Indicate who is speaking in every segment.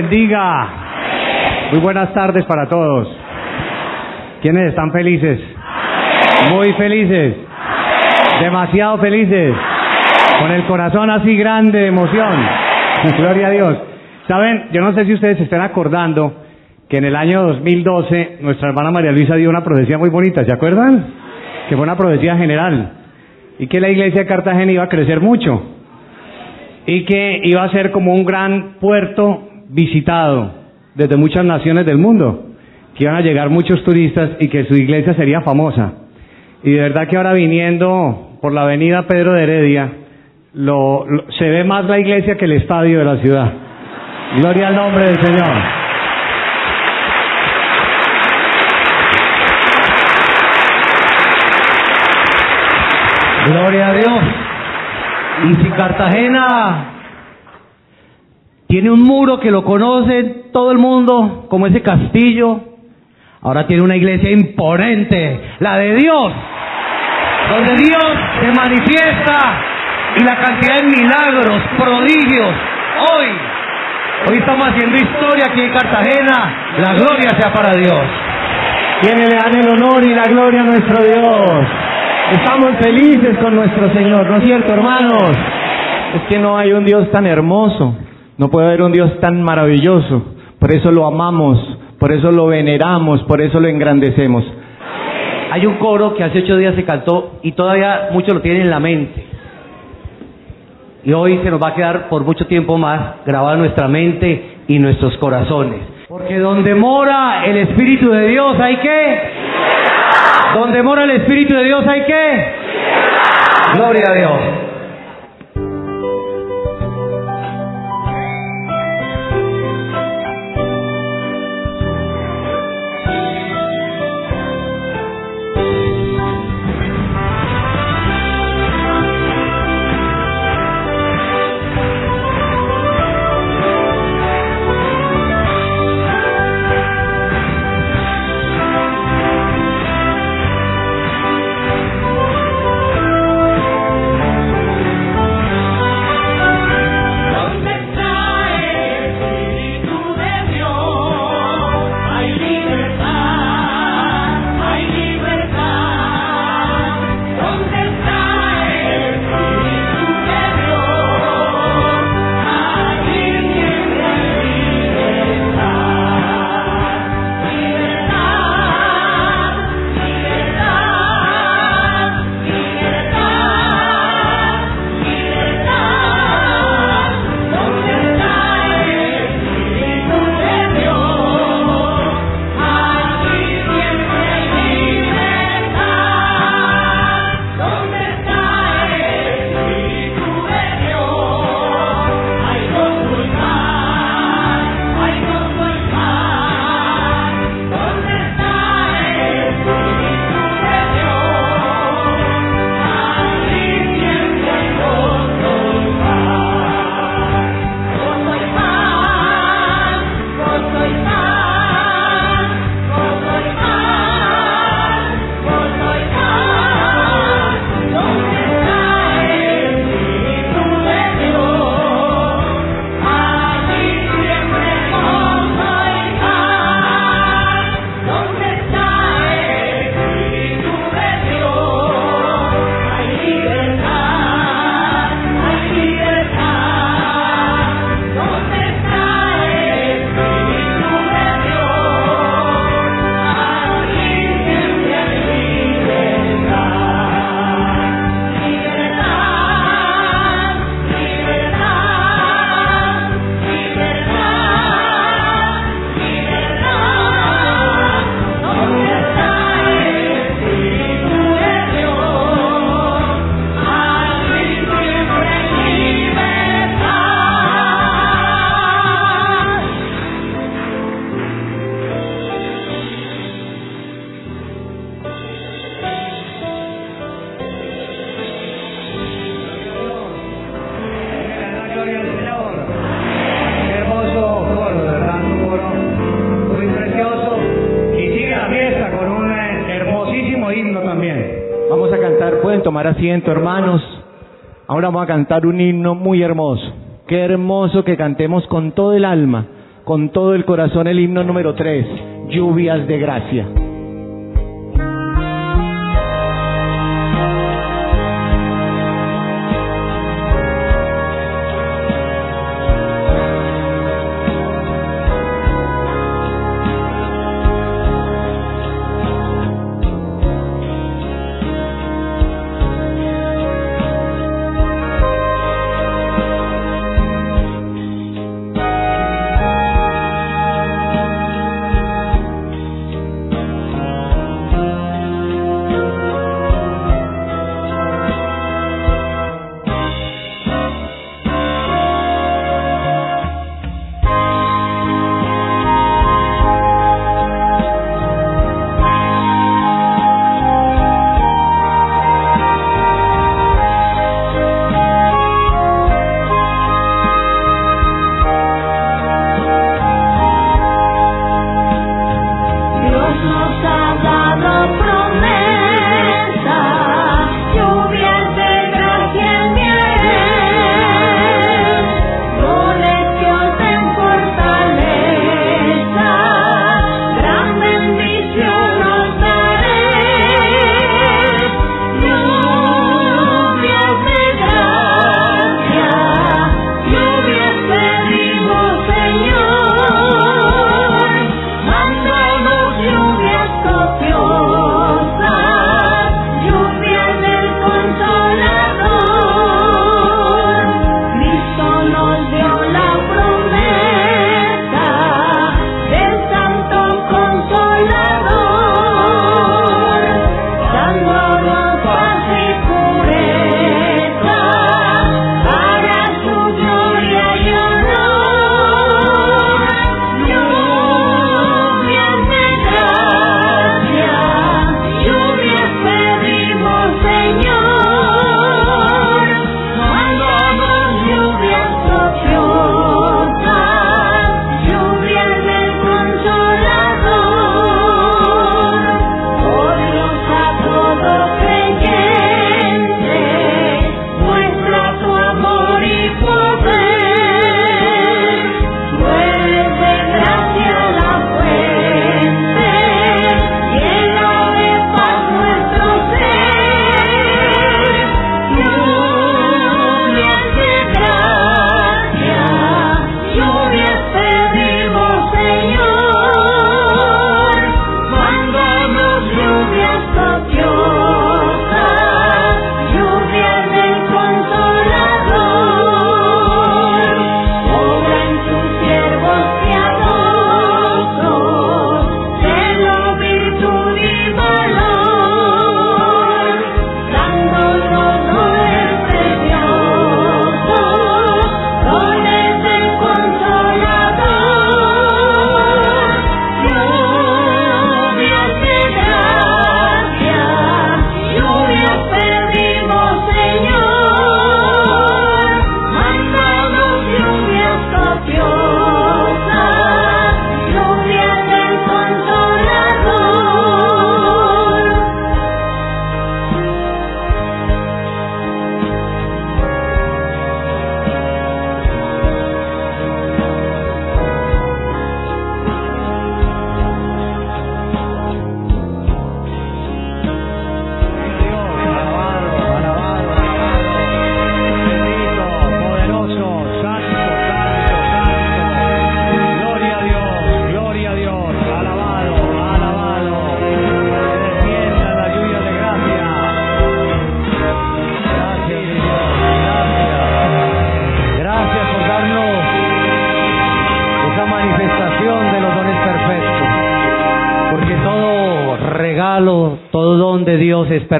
Speaker 1: Bendiga. Muy buenas tardes para todos. ¿Quiénes están felices? Muy felices. Demasiado felices. Con el corazón así grande de emoción. Gloria a Dios. Saben, yo no sé si ustedes se están acordando que en el año 2012 nuestra hermana María Luisa dio una profecía muy bonita, ¿se acuerdan? Que fue una profecía general. Y que la iglesia de Cartagena iba a crecer mucho. Y que iba a ser como un gran puerto visitado desde muchas naciones del mundo. Que iban a llegar muchos turistas y que su iglesia sería famosa. Y de verdad que ahora viniendo por la avenida Pedro de Heredia, lo, lo- se ve más la iglesia que el estadio de la ciudad. Gloria al nombre del Señor.
Speaker 2: Gloria a Dios. Y si Cartagena tiene un muro que lo conoce todo el mundo, como ese castillo, ahora tiene una iglesia imponente, la de Dios, donde Dios se manifiesta y la cantidad de milagros, prodigios. Hoy, hoy estamos haciendo historia aquí en Cartagena, la gloria sea para Dios.
Speaker 1: Quienes le dan el honor y la gloria a nuestro Dios. Estamos felices con nuestro Señor, ¿no es cierto, hermanos? Es que no hay un Dios tan hermoso, no puede haber un Dios tan maravilloso. Por eso lo amamos, por eso lo veneramos, por eso lo engrandecemos.
Speaker 2: Hay un coro que hace ocho días se cantó y todavía muchos lo tienen en la mente. Y hoy se nos va a quedar por mucho tiempo más grabado en nuestra mente y nuestros corazones. Porque donde mora el Espíritu de Dios hay que... Donde mora el Espíritu de Dios hay que... Gloria a Dios.
Speaker 1: Cantar un himno muy hermoso
Speaker 2: Qué hermoso que cantemos con todo el alma, con todo el corazón el himno número 3, lluvias de gracia.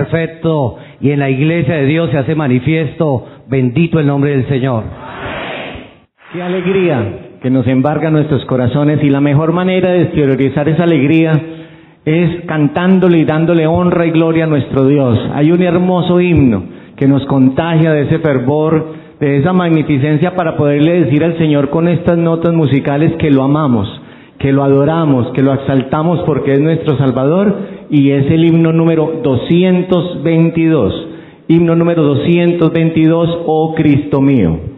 Speaker 3: Perfecto y en la iglesia de Dios se hace manifiesto. Bendito el nombre del Señor.
Speaker 2: Qué alegría que nos embarga nuestros corazones y la mejor manera de exteriorizar esa alegría es cantándole y dándole honra y gloria a nuestro Dios. Hay un hermoso himno que nos contagia de ese fervor, de esa magnificencia para poderle decir al Señor con estas notas musicales que lo amamos, que lo adoramos, que lo exaltamos porque es nuestro Salvador y es el himno número 222. Himno número 222, oh Cristo mío.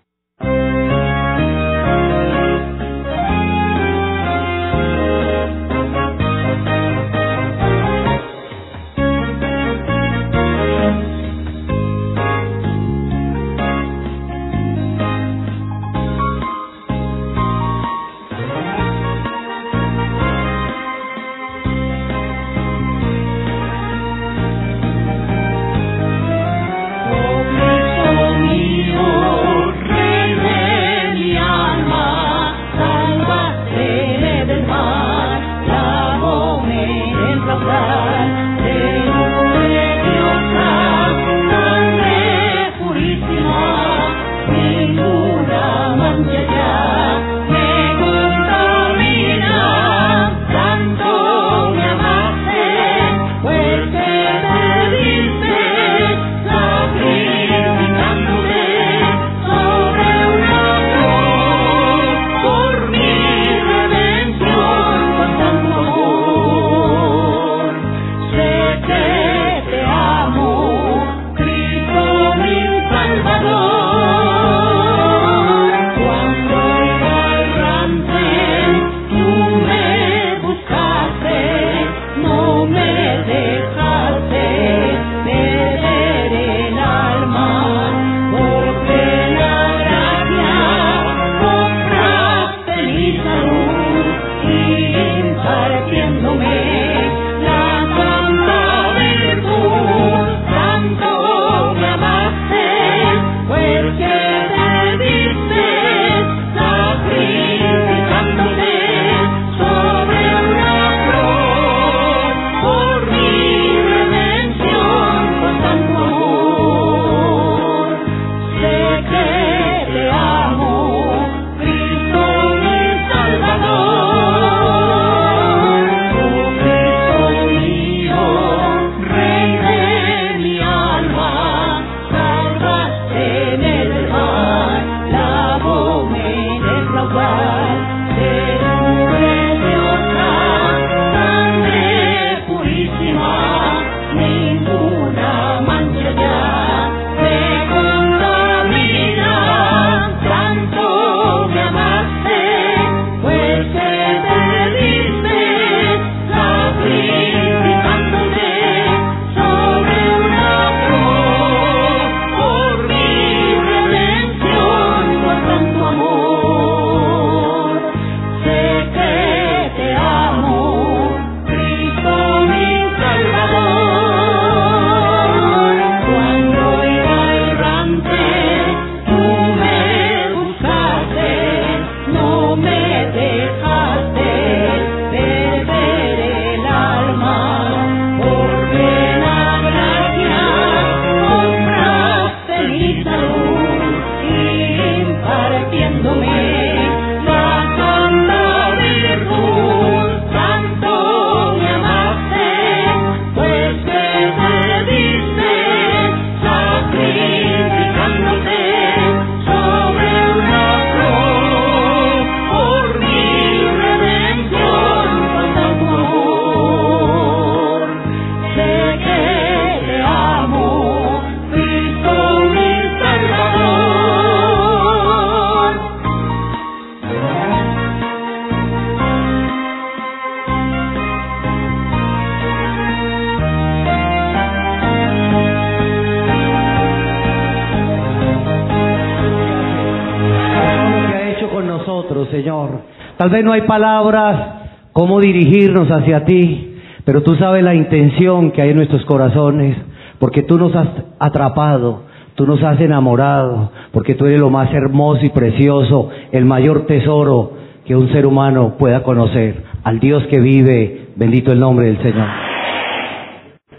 Speaker 4: no
Speaker 5: hay palabras cómo dirigirnos hacia ti, pero tú sabes la intención que hay en nuestros corazones, porque tú nos has atrapado, tú nos has enamorado, porque tú eres lo más hermoso y precioso, el mayor tesoro que un ser humano pueda conocer, al Dios que vive, bendito el nombre del Señor.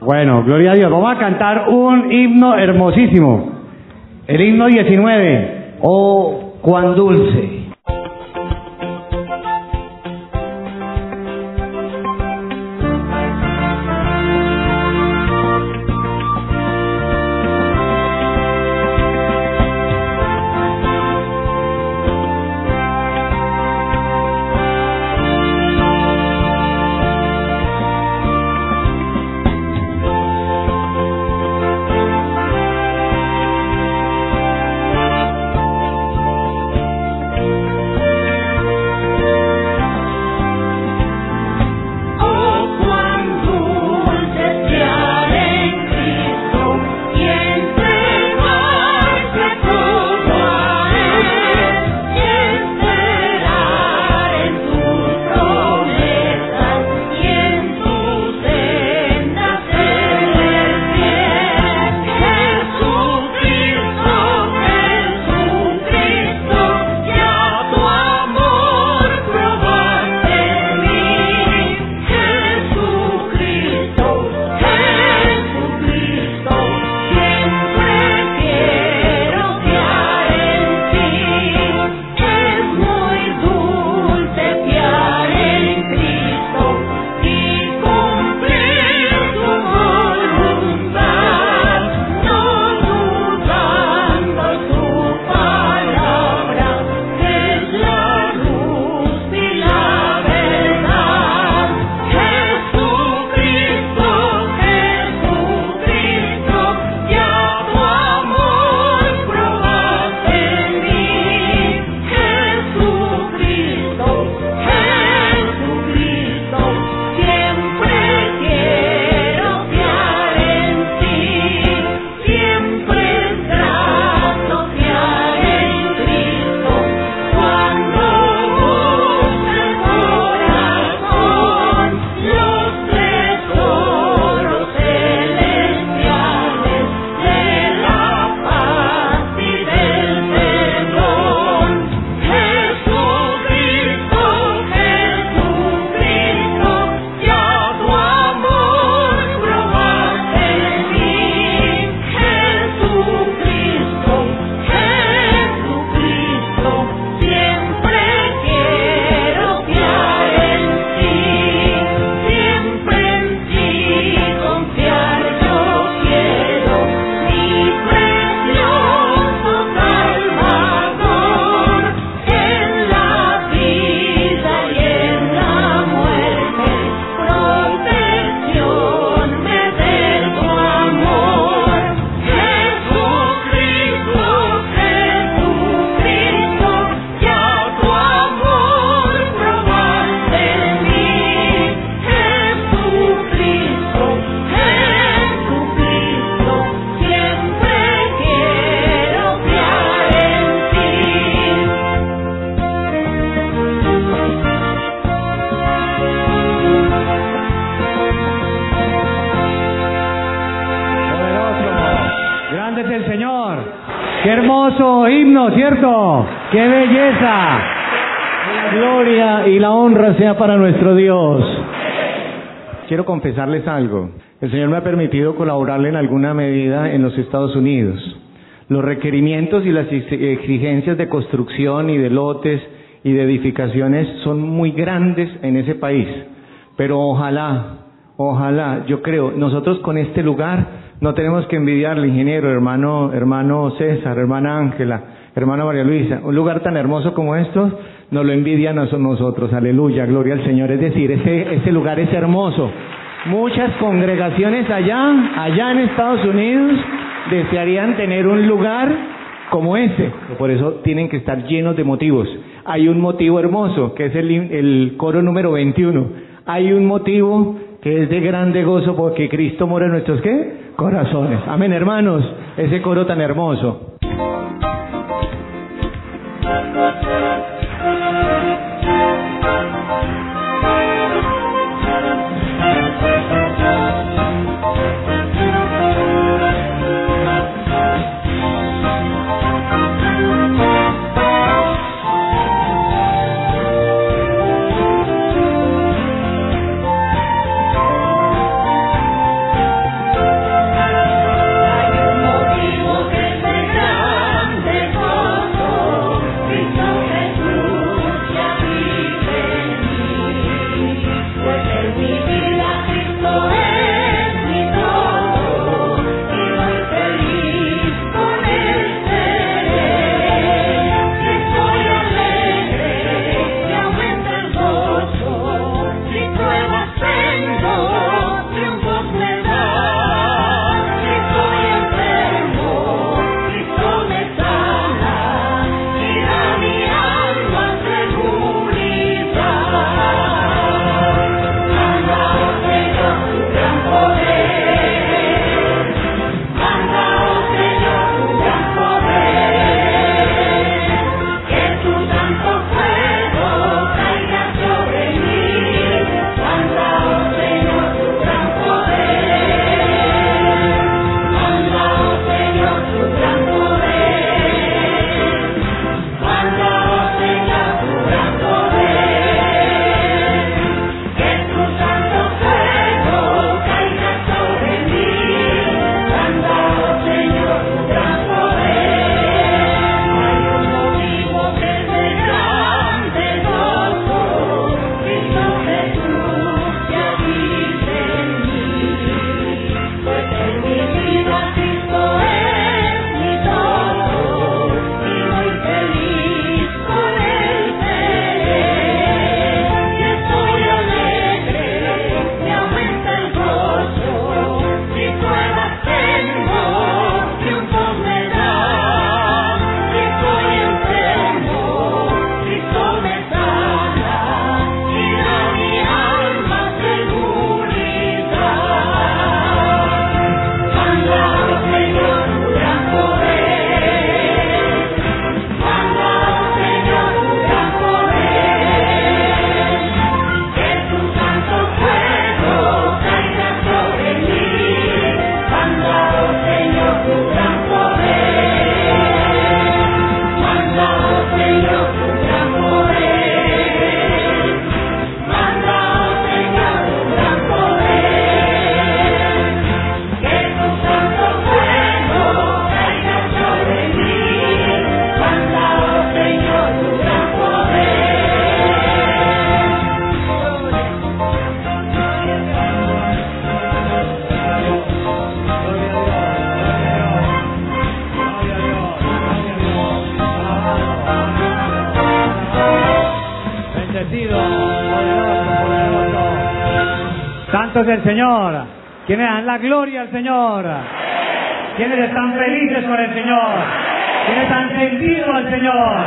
Speaker 1: Bueno, gloria a Dios, vamos a cantar un himno hermosísimo, el himno 19,
Speaker 5: oh, cuán dulce.
Speaker 2: Para nuestro Dios. Quiero confesarles algo. El Señor me ha permitido colaborarle en alguna medida en los Estados Unidos. Los requerimientos y las ex- exigencias de construcción y de lotes y de edificaciones son muy grandes en ese país. Pero ojalá, ojalá, yo creo, nosotros con este lugar no tenemos que envidiarle, ingeniero, hermano, hermano César, hermana Ángela, hermana María Luisa. Un lugar tan hermoso como estos nos lo envidian a nosotros. Aleluya, gloria al Señor. Es decir, ese, ese lugar es hermoso. Muchas congregaciones allá, allá en Estados Unidos, desearían tener un lugar como ese. Por eso tienen que estar llenos de motivos. Hay un motivo hermoso, que es el, el coro número 21. Hay un motivo que es de grande gozo porque Cristo mora en nuestros ¿qué? corazones. Amén, hermanos. Ese coro tan hermoso.
Speaker 6: Señor.
Speaker 1: ¿Quiénes dan la gloria al Señor? ¿Quiénes están felices con el Señor? ¿Quiénes han sentido al Señor?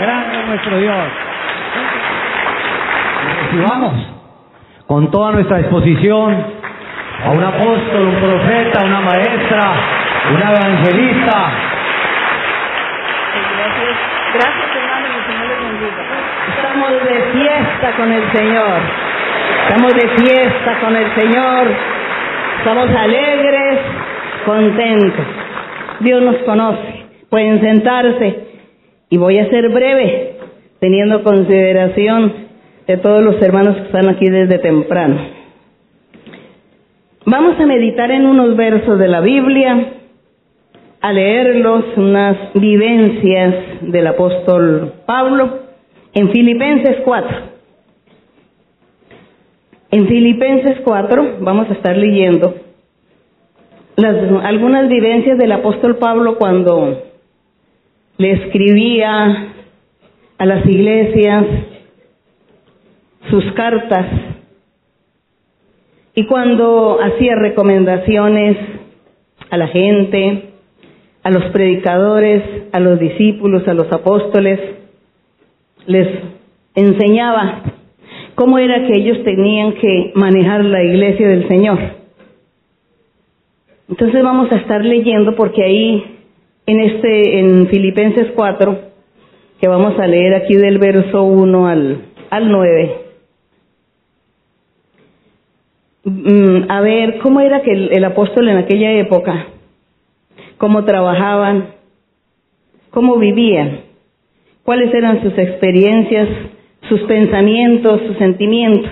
Speaker 1: Grande es nuestro Dios.
Speaker 3: Recibamos con toda nuestra disposición a un apóstol, un profeta, una maestra, una evangelista.
Speaker 7: Gracias, gracias hermano, el Señor les bendiga. Estamos de fiesta con el Señor. Estamos de fiesta con el Señor. Estamos alegres, contentos. Dios nos conoce. Pueden sentarse y voy a ser breve, teniendo consideración de todos los hermanos que están aquí desde temprano. Vamos a meditar en unos versos de la Biblia, a leerlos, unas vivencias del apóstol Pablo en Filipenses 4. En Filipenses 4 vamos a estar leyendo las, algunas vivencias del apóstol Pablo cuando le escribía a las iglesias sus cartas y cuando hacía recomendaciones a la gente, a los predicadores, a los discípulos, a los apóstoles, les enseñaba cómo era que ellos tenían que manejar la iglesia del Señor. Entonces vamos a estar leyendo porque ahí en este en Filipenses 4 que vamos a leer aquí del verso 1 al al 9. Mm, a ver cómo era que el, el apóstol en aquella época cómo trabajaban, cómo vivían, cuáles eran sus experiencias, sus pensamientos, sus sentimientos.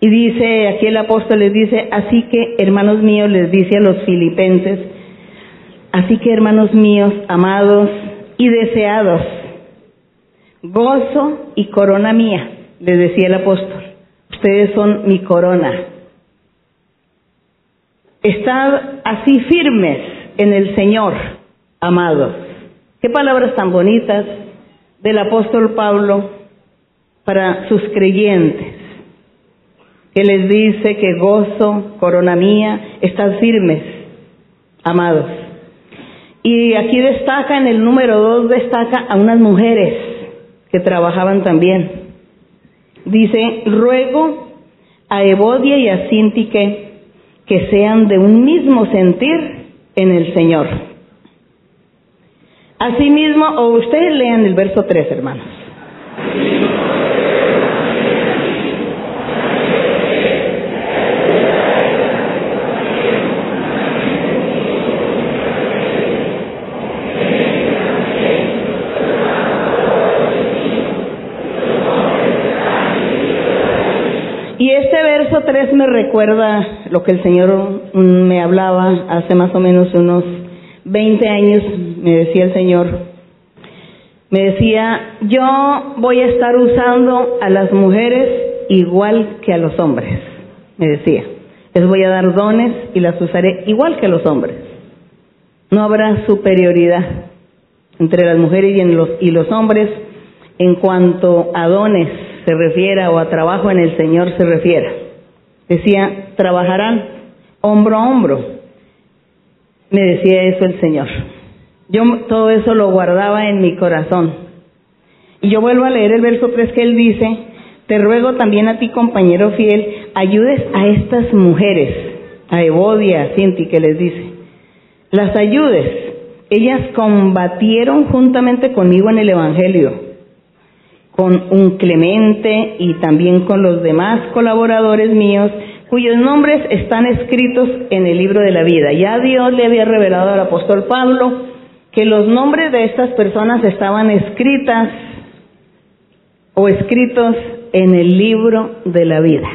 Speaker 7: Y dice, aquí el apóstol les dice, así que hermanos míos, les dice a los filipenses, así que hermanos míos, amados y deseados, gozo y corona mía, les decía el apóstol, ustedes son mi corona. Estad así firmes en el Señor, amados. Qué palabras tan bonitas del apóstol Pablo para sus creyentes, que les dice que gozo, corona mía, estad firmes, amados. Y aquí destaca, en el número dos, destaca a unas mujeres que trabajaban también. Dice, ruego a Evodia y a Sintique que sean de un mismo sentir en el Señor. Asimismo, o ustedes lean el verso 3, hermanos. Y este verso 3 me recuerda lo que el Señor me hablaba hace más o menos unos 20 años, me decía el Señor. Me decía, yo voy a estar usando a las mujeres igual que a los hombres, me decía. Les voy a dar dones y las usaré igual que a los hombres. No habrá superioridad entre las mujeres y, en los, y los hombres en cuanto a dones se refiera o a trabajo en el Señor se refiera. Decía, trabajarán hombro a hombro. Me decía eso el Señor. Yo todo eso lo guardaba en mi corazón. Y yo vuelvo a leer el verso 3 que él dice, te ruego también a ti, compañero fiel, ayudes a estas mujeres, a Evodia, a Cinti, que les dice, las ayudes. Ellas combatieron juntamente conmigo en el Evangelio con un Clemente y también con los demás colaboradores míos cuyos nombres están escritos en el libro de la vida. Ya Dios le había revelado al apóstol Pablo que los nombres de estas personas estaban escritas o escritos en el libro de la vida.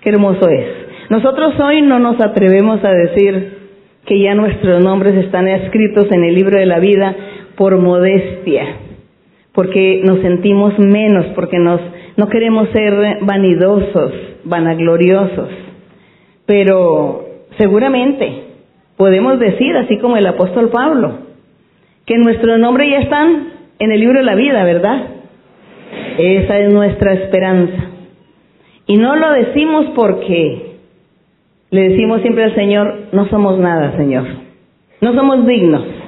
Speaker 7: Qué hermoso es. Nosotros hoy no nos atrevemos a decir que ya nuestros nombres están escritos en el libro de la vida por modestia porque nos sentimos menos, porque nos, no queremos ser vanidosos, vanagloriosos. Pero seguramente podemos decir, así como el apóstol Pablo, que nuestros nombres ya están en el libro de la vida, ¿verdad? Esa es nuestra esperanza. Y no lo decimos porque le decimos siempre al Señor, no somos nada, Señor. No somos dignos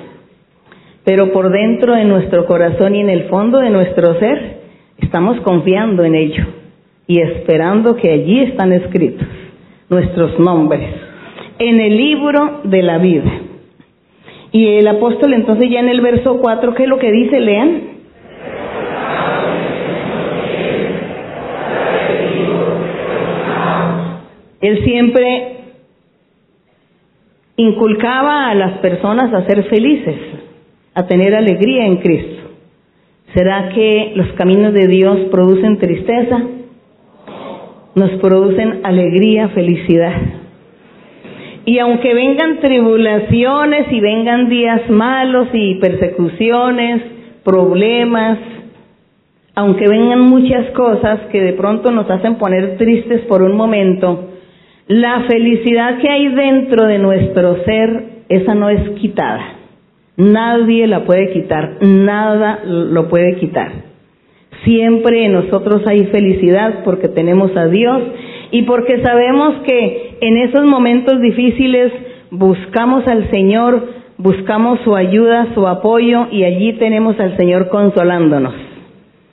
Speaker 7: pero por dentro de nuestro corazón y en el fondo de nuestro ser estamos confiando en ello y esperando que allí están escritos nuestros nombres en el libro de la vida. Y el apóstol entonces ya en el verso 4, ¿qué es lo que dice? Lean. Él siempre inculcaba a las personas a ser felices, a tener alegría en Cristo. ¿Será que los caminos de Dios producen tristeza? Nos producen alegría, felicidad. Y aunque vengan tribulaciones y vengan días malos y persecuciones, problemas, aunque vengan muchas cosas que de pronto nos hacen poner tristes por un momento, la felicidad que hay dentro de nuestro ser, esa no es quitada. Nadie la puede quitar, nada lo puede quitar. Siempre en nosotros hay felicidad porque tenemos a Dios y porque sabemos que en esos momentos difíciles buscamos al Señor, buscamos su ayuda, su apoyo y allí tenemos al Señor consolándonos.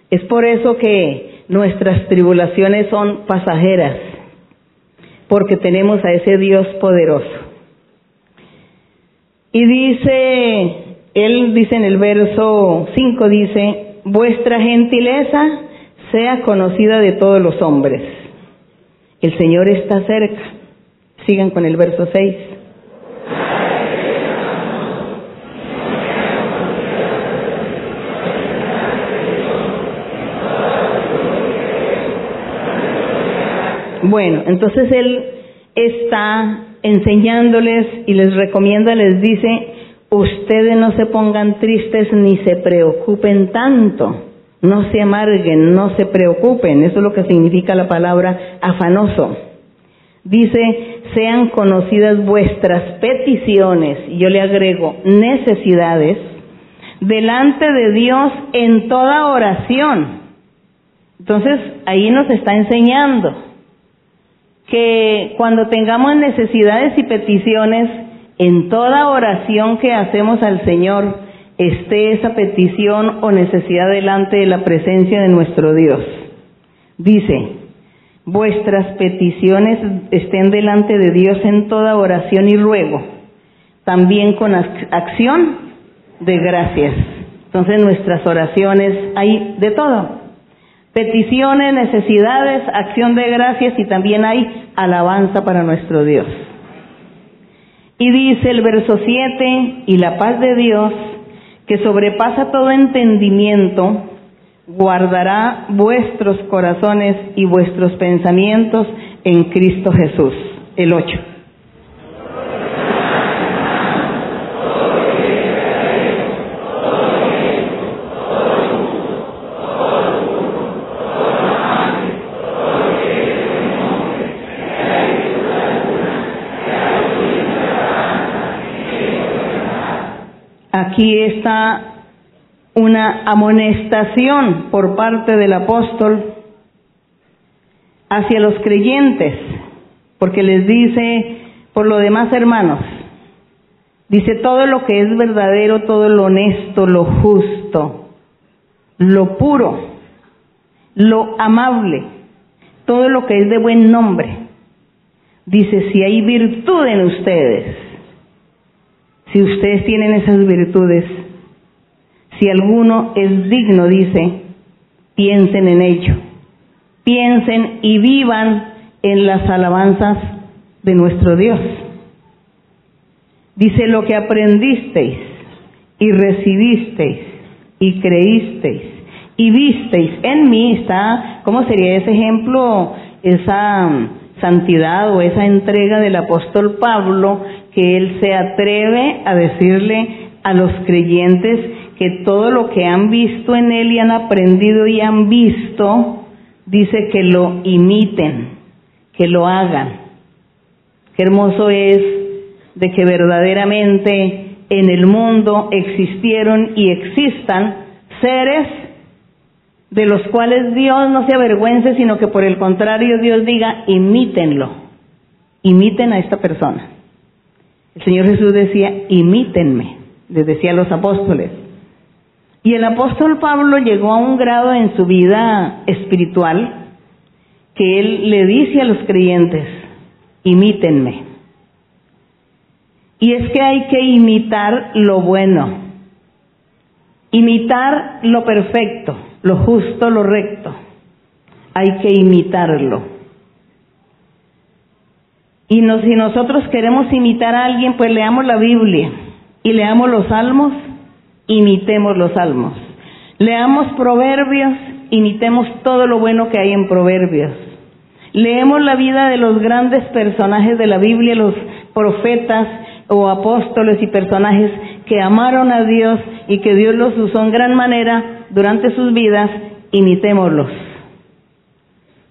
Speaker 7: Es por eso que nuestras tribulaciones son pasajeras, porque tenemos a ese Dios poderoso. Y dice, él dice en el verso 5, dice, vuestra gentileza sea conocida de todos los hombres. El Señor está cerca. Sigan con el verso 6. Bueno, entonces Él está enseñándoles y les recomienda, les dice, ustedes no se pongan tristes ni se preocupen tanto, no se amarguen, no se preocupen, eso es lo que significa la palabra afanoso. Dice, sean conocidas vuestras peticiones, y yo le agrego necesidades, delante de Dios en toda oración. Entonces, ahí nos está enseñando que cuando tengamos necesidades y peticiones, en toda oración que hacemos al Señor, esté esa petición o necesidad delante de la presencia de nuestro Dios. Dice, vuestras peticiones estén delante de Dios en toda oración y ruego, también con acción de gracias. Entonces nuestras oraciones hay de todo. Peticiones, necesidades, acción de gracias y también hay alabanza para nuestro Dios. Y dice el verso 7, y la paz de Dios, que sobrepasa todo entendimiento, guardará vuestros corazones y vuestros pensamientos en Cristo Jesús. El 8. Aquí está una amonestación por parte del apóstol hacia los creyentes, porque les dice, por lo demás hermanos, dice todo lo que es verdadero, todo lo honesto, lo justo, lo puro, lo amable, todo lo que es de buen nombre. Dice, si hay virtud en ustedes, si ustedes tienen esas virtudes, si alguno es digno, dice, piensen en ello. Piensen y vivan en las alabanzas de nuestro Dios. Dice lo que aprendisteis y recibisteis y creísteis y visteis en mí está, ¿cómo sería ese ejemplo? Esa santidad o esa entrega del apóstol Pablo que él se atreve a decirle a los creyentes que todo lo que han visto en él y han aprendido y han visto, dice que lo imiten, que lo hagan. Qué hermoso es de que verdaderamente en el mundo existieron y existan seres de los cuales Dios no se avergüence, sino que por el contrario Dios diga, imítenlo, imiten a esta persona. El Señor Jesús decía, imítenme, les decía a los apóstoles. Y el apóstol Pablo llegó a un grado en su vida espiritual que él le dice a los creyentes, imítenme. Y es que hay que imitar lo bueno, imitar lo perfecto, lo justo, lo recto. Hay que imitarlo. Y nos- si nosotros queremos imitar a alguien, pues leamos la Biblia y leamos los salmos, imitemos los salmos. Leamos proverbios, imitemos todo lo bueno que hay en proverbios. Leemos la vida de los grandes personajes de la Biblia, los profetas o apóstoles y personajes que amaron a Dios y que Dios los usó en gran manera durante sus vidas, imitémoslos.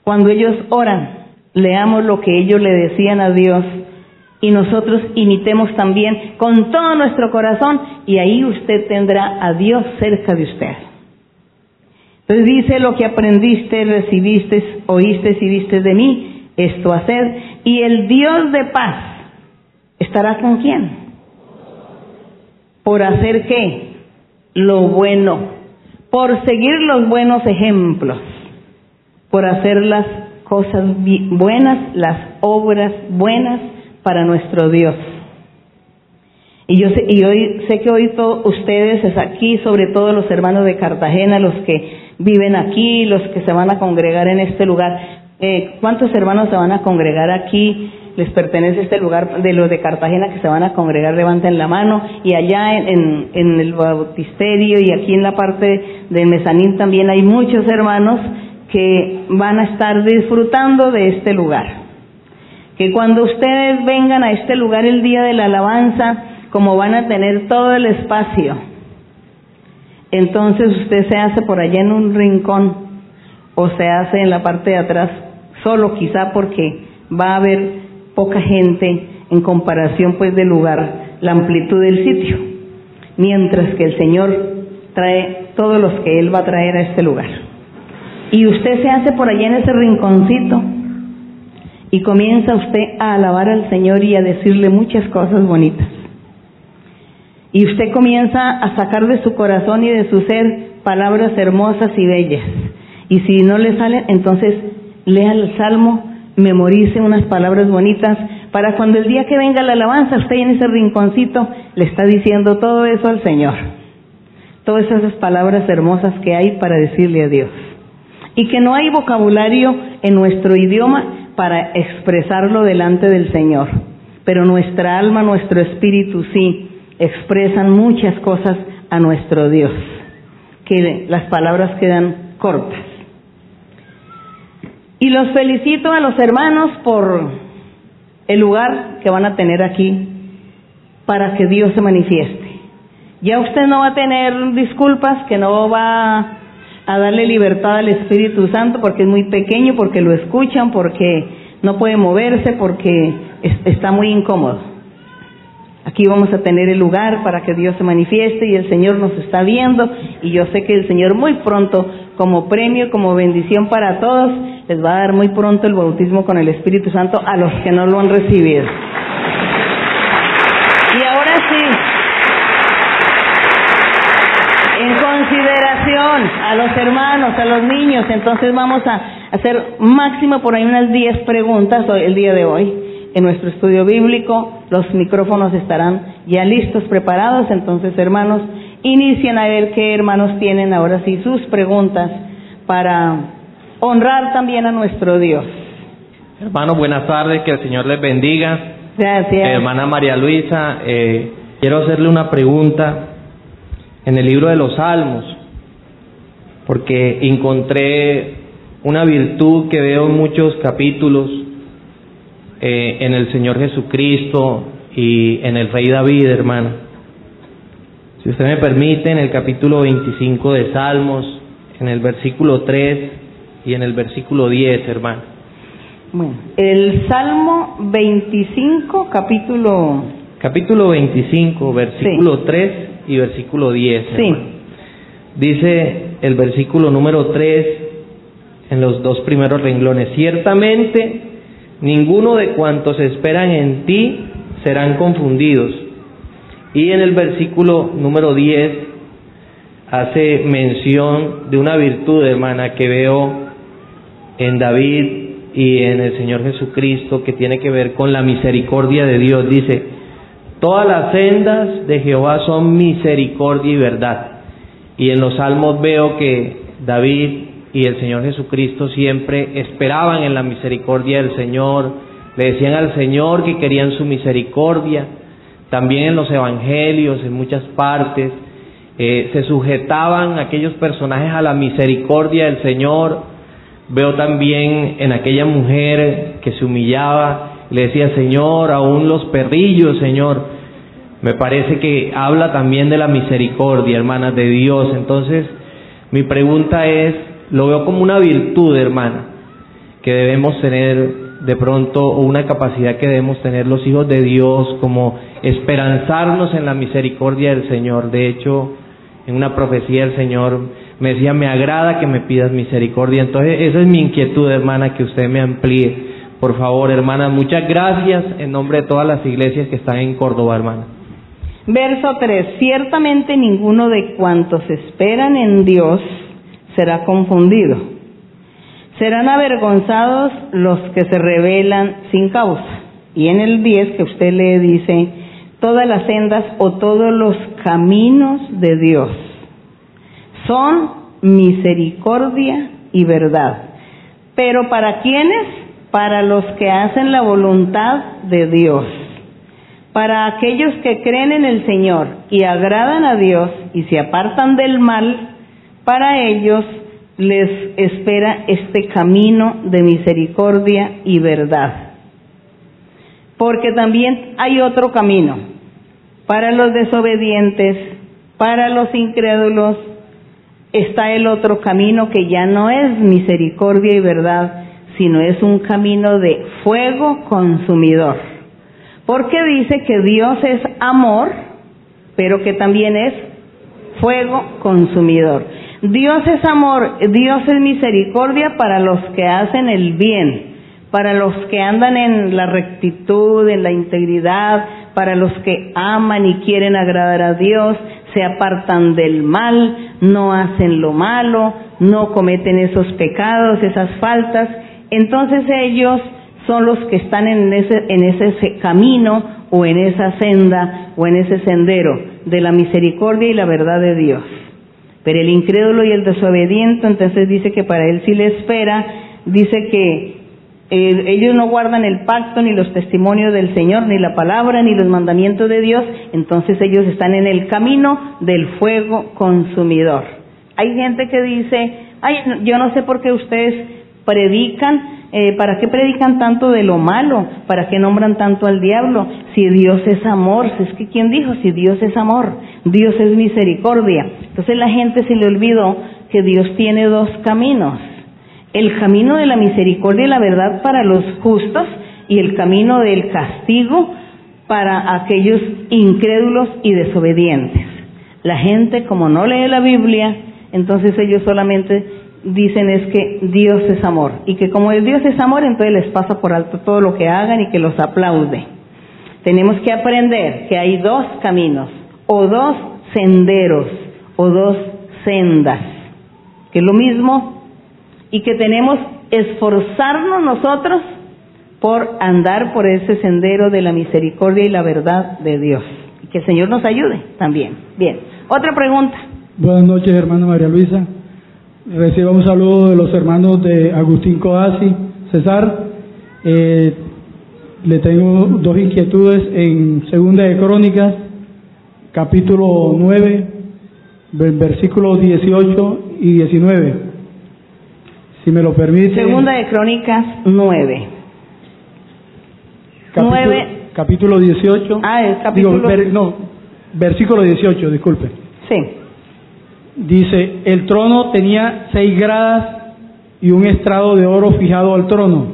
Speaker 7: Cuando ellos oran, leamos lo que ellos le decían a Dios y nosotros imitemos también con todo nuestro corazón y ahí usted tendrá a Dios cerca de usted. Entonces dice lo que aprendiste, recibiste, oíste y viste de mí, esto hacer, y el Dios de paz estará con quién? Por hacer qué? Lo bueno, por seguir los buenos ejemplos, por hacer las cosas buenas, las obras buenas para nuestro Dios. Y yo sé, y hoy sé que hoy todos ustedes es aquí, sobre todo los hermanos de Cartagena, los que viven aquí, los que se van a congregar en este lugar. Eh, ¿Cuántos hermanos se van a congregar aquí? Les pertenece este lugar de los de Cartagena que se van a congregar, levanten la mano. Y allá en, en, el bautisterio y aquí en la parte del mezanín también hay muchos hermanos que van a estar disfrutando de este lugar que cuando ustedes vengan a este lugar el día de la alabanza, como van a tener todo el espacio, entonces usted se hace por allá en un rincón o se hace en la parte de atrás, solo quizá porque va a haber poca gente en comparación pues del lugar, la amplitud del sitio, mientras que el Señor trae todos los que Él va a traer a este lugar. Y usted se hace por allá en ese rinconcito, y comienza usted a alabar al Señor y a decirle muchas cosas bonitas. Y usted comienza a sacar de su corazón y de su ser palabras hermosas y bellas. Y si no le salen, entonces lea el salmo, memorice unas palabras bonitas para cuando el día que venga la alabanza, usted en ese rinconcito le está diciendo todo eso al Señor. Todas esas palabras hermosas que hay para decirle a Dios. Y que no hay vocabulario en nuestro idioma para expresarlo delante del Señor. Pero nuestra alma, nuestro espíritu sí expresan muchas cosas a nuestro Dios, que las palabras quedan cortas. Y los felicito a los hermanos por el lugar que van a tener aquí para que Dios se manifieste. Ya usted no va a tener disculpas, que no va a darle libertad al Espíritu Santo porque es muy pequeño, porque lo escuchan, porque no puede moverse, porque es- está muy incómodo. Aquí vamos a tener el lugar para que Dios se manifieste y el Señor nos está viendo y yo sé que el Señor muy pronto, como premio, como bendición para todos, les va a dar muy pronto el bautismo con el Espíritu Santo a los que no lo han recibido. Y ahora sí, en consideración a los hermanos, a los niños, entonces vamos a hacer máximo por ahí unas 10 preguntas el día de hoy en nuestro estudio bíblico. Los micrófonos estarán ya listos, preparados, entonces hermanos, inicien a ver qué hermanos tienen ahora sí sus preguntas para honrar también a nuestro Dios.
Speaker 5: Hermanos, buenas tardes, que el Señor les bendiga.
Speaker 7: Gracias.
Speaker 5: Hermana María Luisa, eh, quiero hacerle una pregunta en el libro de los Salmos, porque encontré una virtud que veo en muchos capítulos eh, en el Señor Jesucristo y en el Rey David, hermana. Si usted me permite, en el capítulo 25 de Salmos, en el versículo 3 y en el versículo 10, hermano.
Speaker 7: Bueno, el Salmo 25, capítulo
Speaker 5: Capítulo 25, versículo 3 y versículo 10.
Speaker 7: Sí.
Speaker 5: hermano. Dice el versículo número 3 en los dos primeros renglones, ciertamente ninguno de cuantos esperan en ti serán confundidos. Y en el versículo número 10 hace mención de una virtud, hermana, que veo en David y en el Señor Jesucristo que tiene que ver con la misericordia de Dios. Dice, todas las sendas de Jehová son misericordia y verdad. Y en los salmos veo que David y el Señor Jesucristo siempre esperaban en la misericordia del Señor, le decían al Señor que querían su misericordia. También en los evangelios, en muchas partes, eh, se sujetaban aquellos personajes a la misericordia del Señor. Veo también en aquella mujer que se humillaba, le decía, Señor, aún los perrillos, Señor. Me parece que habla también de la misericordia, hermanas, de Dios. Entonces, mi pregunta es, lo veo como una virtud, hermana, que debemos tener de pronto, o una capacidad que debemos tener los hijos de Dios, como esperanzarnos en la misericordia del Señor. De hecho, en una profecía el Señor me decía, me agrada que me pidas misericordia. Entonces, esa es mi inquietud, hermana, que usted me amplíe. Por favor, hermana, muchas gracias en nombre de todas las iglesias que están en Córdoba, hermana.
Speaker 7: Verso 3. Ciertamente ninguno de cuantos esperan en Dios será confundido. Serán avergonzados los que se rebelan sin causa. Y en el 10 que usted le dice, todas las sendas o todos los caminos de Dios son misericordia y verdad. Pero ¿para quiénes? Para los que hacen la voluntad de Dios. Para aquellos que creen en el Señor y agradan a Dios y se apartan del mal, para ellos les espera este camino de misericordia y verdad. Porque también hay otro camino para los desobedientes, para los incrédulos, está el otro camino que ya no es misericordia y verdad, sino es un camino de fuego consumidor. Porque dice que Dios es amor, pero que también es fuego consumidor. Dios es amor, Dios es misericordia para los que hacen el bien, para los que andan en la rectitud, en la integridad, para los que aman y quieren agradar a Dios, se apartan del mal, no hacen lo malo, no cometen esos pecados, esas faltas. Entonces ellos son los que están en ese, en ese camino o en esa senda o en ese sendero de la misericordia y la verdad de Dios. Pero el incrédulo y el desobediente, entonces dice que para él sí le espera, dice que eh, ellos no guardan el pacto, ni los testimonios del Señor, ni la palabra, ni los mandamientos de Dios, entonces ellos están en el camino del fuego consumidor. Hay gente que dice, ay, yo no sé por qué ustedes predican, eh, ¿para qué predican tanto de lo malo? ¿Para qué nombran tanto al diablo? Si Dios es amor, es que ¿quién dijo? Si Dios es amor, Dios es misericordia. Entonces la gente se le olvidó que Dios tiene dos caminos el camino de la misericordia y la verdad para los justos y el camino del castigo para aquellos incrédulos y desobedientes. La gente como no lee la Biblia, entonces ellos solamente dicen es que Dios es amor y que como Dios es amor, entonces les pasa por alto todo lo que hagan y que los aplaude. Tenemos que aprender que hay dos caminos o dos senderos o dos sendas, que es lo mismo y que tenemos esforzarnos nosotros por andar por ese sendero de la misericordia y la verdad de Dios. Y que el Señor nos ayude también. Bien, otra pregunta.
Speaker 8: Buenas noches, hermana María Luisa. Reciba un saludo de los hermanos de Agustín Coasi, César. Eh, le tengo dos inquietudes en Segunda de Crónicas, capítulo 9, versículos 18 y 19. Si me lo permite.
Speaker 7: Segunda de Crónicas 9.
Speaker 8: Capítulo,
Speaker 7: 9.
Speaker 8: capítulo 18.
Speaker 7: Ah, es capítulo.
Speaker 8: Digo, ver- no, versículo 18, disculpe.
Speaker 7: Sí.
Speaker 8: Dice, el trono tenía seis gradas y un estrado de oro fijado al trono,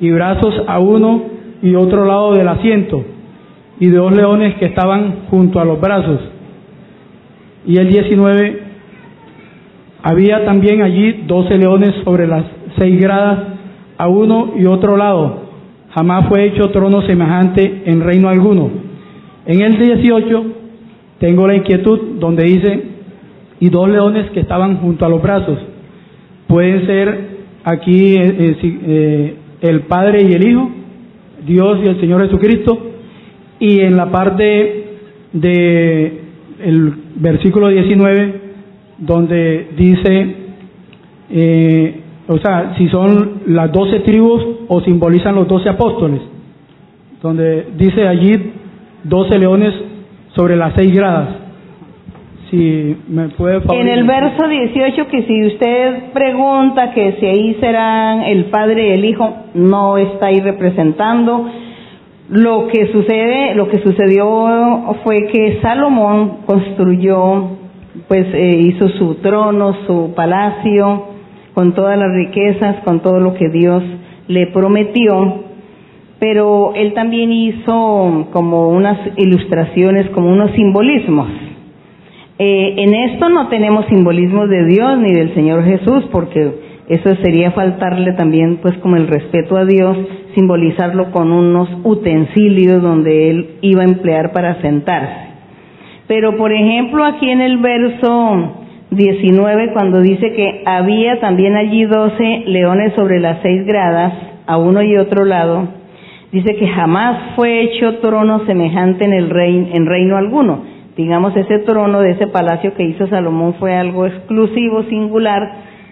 Speaker 8: y brazos a uno y otro lado del asiento, y dos leones que estaban junto a los brazos. Y el 19, había también allí doce leones sobre las seis gradas a uno y otro lado. Jamás fue hecho trono semejante en reino alguno. En el 18 tengo la inquietud donde dice, y dos leones que estaban junto a los brazos. Pueden ser aquí eh, eh, eh, el Padre y el Hijo, Dios y el Señor Jesucristo. Y en la parte de el versículo 19, donde dice, o sea, si son las doce tribus o simbolizan los doce apóstoles. donde dice allí 12 leones sobre las 6 gradas.
Speaker 7: En el verso 18, que si usted pregunta que si ahí serán el Padre y el Hijo, no está ahí representando. Lo que sucede, lo que sucedió fue que Salomón construyó, pues eh, hizo su trono, su palacio, con todas las riquezas, con todo lo que Dios le prometió, pero él también hizo como unas ilustraciones, como unos simbolismos. Eh, en esto no tenemos simbolismos de Dios ni del Señor Jesús, porque eso sería faltarle también, pues, como el respeto a Dios, simbolizarlo con unos utensilios donde él iba a emplear para sentarse. Pero, por ejemplo, aquí en el verso 19, cuando dice que había también allí doce leones sobre las seis gradas, a uno y otro lado, dice que jamás fue hecho trono semejante en el en reino alguno. Digamos, ese trono de ese palacio que hizo Salomón fue algo exclusivo, singular,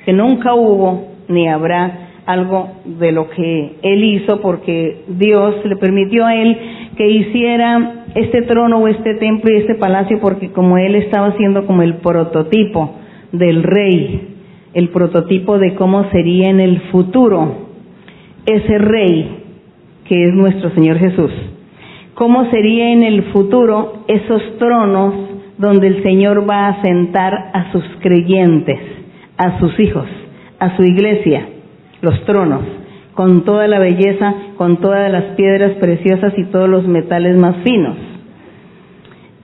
Speaker 7: que nunca hubo ni habrá algo de lo que él hizo porque Dios le permitió a él que hiciera este trono o este templo y este palacio porque como él estaba siendo como el prototipo del rey, el prototipo de cómo sería en el futuro ese rey que es nuestro Señor Jesús. ¿Cómo sería en el futuro esos tronos donde el Señor va a sentar a sus creyentes, a sus hijos, a su iglesia? Los tronos, con toda la belleza, con todas las piedras preciosas y todos los metales más finos.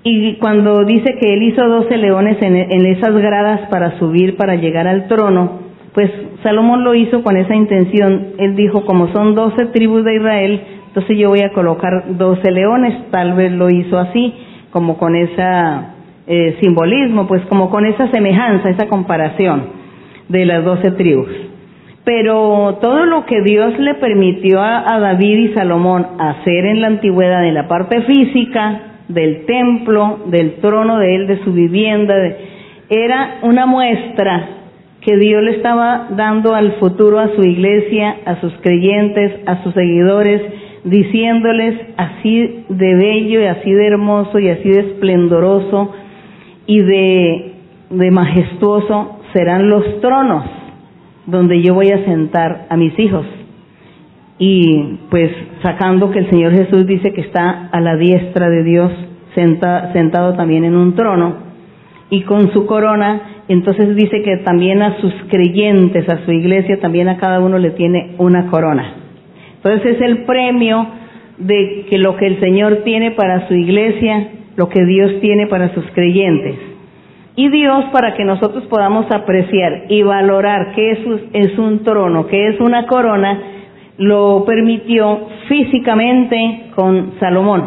Speaker 7: Y cuando dice que él hizo doce leones en, en esas gradas para subir, para llegar al trono, pues Salomón lo hizo con esa intención. Él dijo, como son doce tribus de Israel, entonces yo voy a colocar doce leones. Tal vez lo hizo así, como con ese eh, simbolismo, pues como con esa semejanza, esa comparación de las doce tribus. Pero todo lo que Dios le permitió a, David y Salomón hacer en la antigüedad, en la parte física del templo, del trono de él, de su vivienda, era una muestra que Dios le estaba dando al futuro a su iglesia, a sus creyentes, a sus seguidores, diciéndoles así de bello y así de hermoso y así de esplendoroso y de, de majestuoso serán los tronos donde yo voy a sentar a mis hijos. Y pues sacando que el Señor Jesús dice que está a la diestra de Dios, senta- sentado también en un trono, y con su corona, entonces dice que también a sus creyentes, a su iglesia, también a cada uno le tiene una corona. Entonces es el premio de que lo que el Señor tiene para su iglesia, lo que Dios tiene para sus creyentes. Y Dios, para que nosotros podamos apreciar y valorar qué es, es un trono, qué es una corona, lo permitió físicamente con Salomón,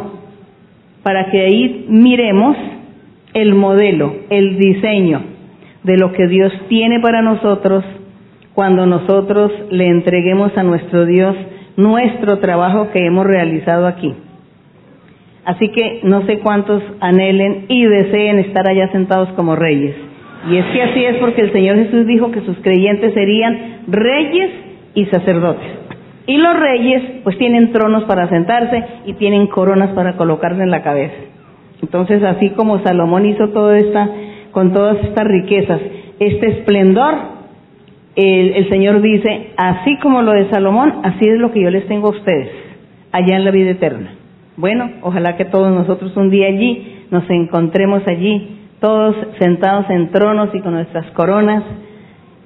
Speaker 7: para que ahí miremos el modelo, el diseño de lo que Dios tiene para nosotros cuando nosotros le entreguemos a nuestro Dios nuestro trabajo que hemos realizado aquí. Así que no sé cuántos anhelen y deseen estar allá sentados como reyes. Y es que así es porque el Señor Jesús dijo que sus creyentes serían reyes y sacerdotes. Y los reyes pues tienen tronos para sentarse y tienen coronas para colocarse en la cabeza. Entonces así como Salomón hizo todo esta, con todas estas riquezas, este esplendor, el, el Señor dice, así como lo de Salomón, así es lo que yo les tengo a ustedes, allá en la vida eterna. Bueno, ojalá que todos nosotros un día allí nos encontremos allí, todos sentados en tronos y con nuestras coronas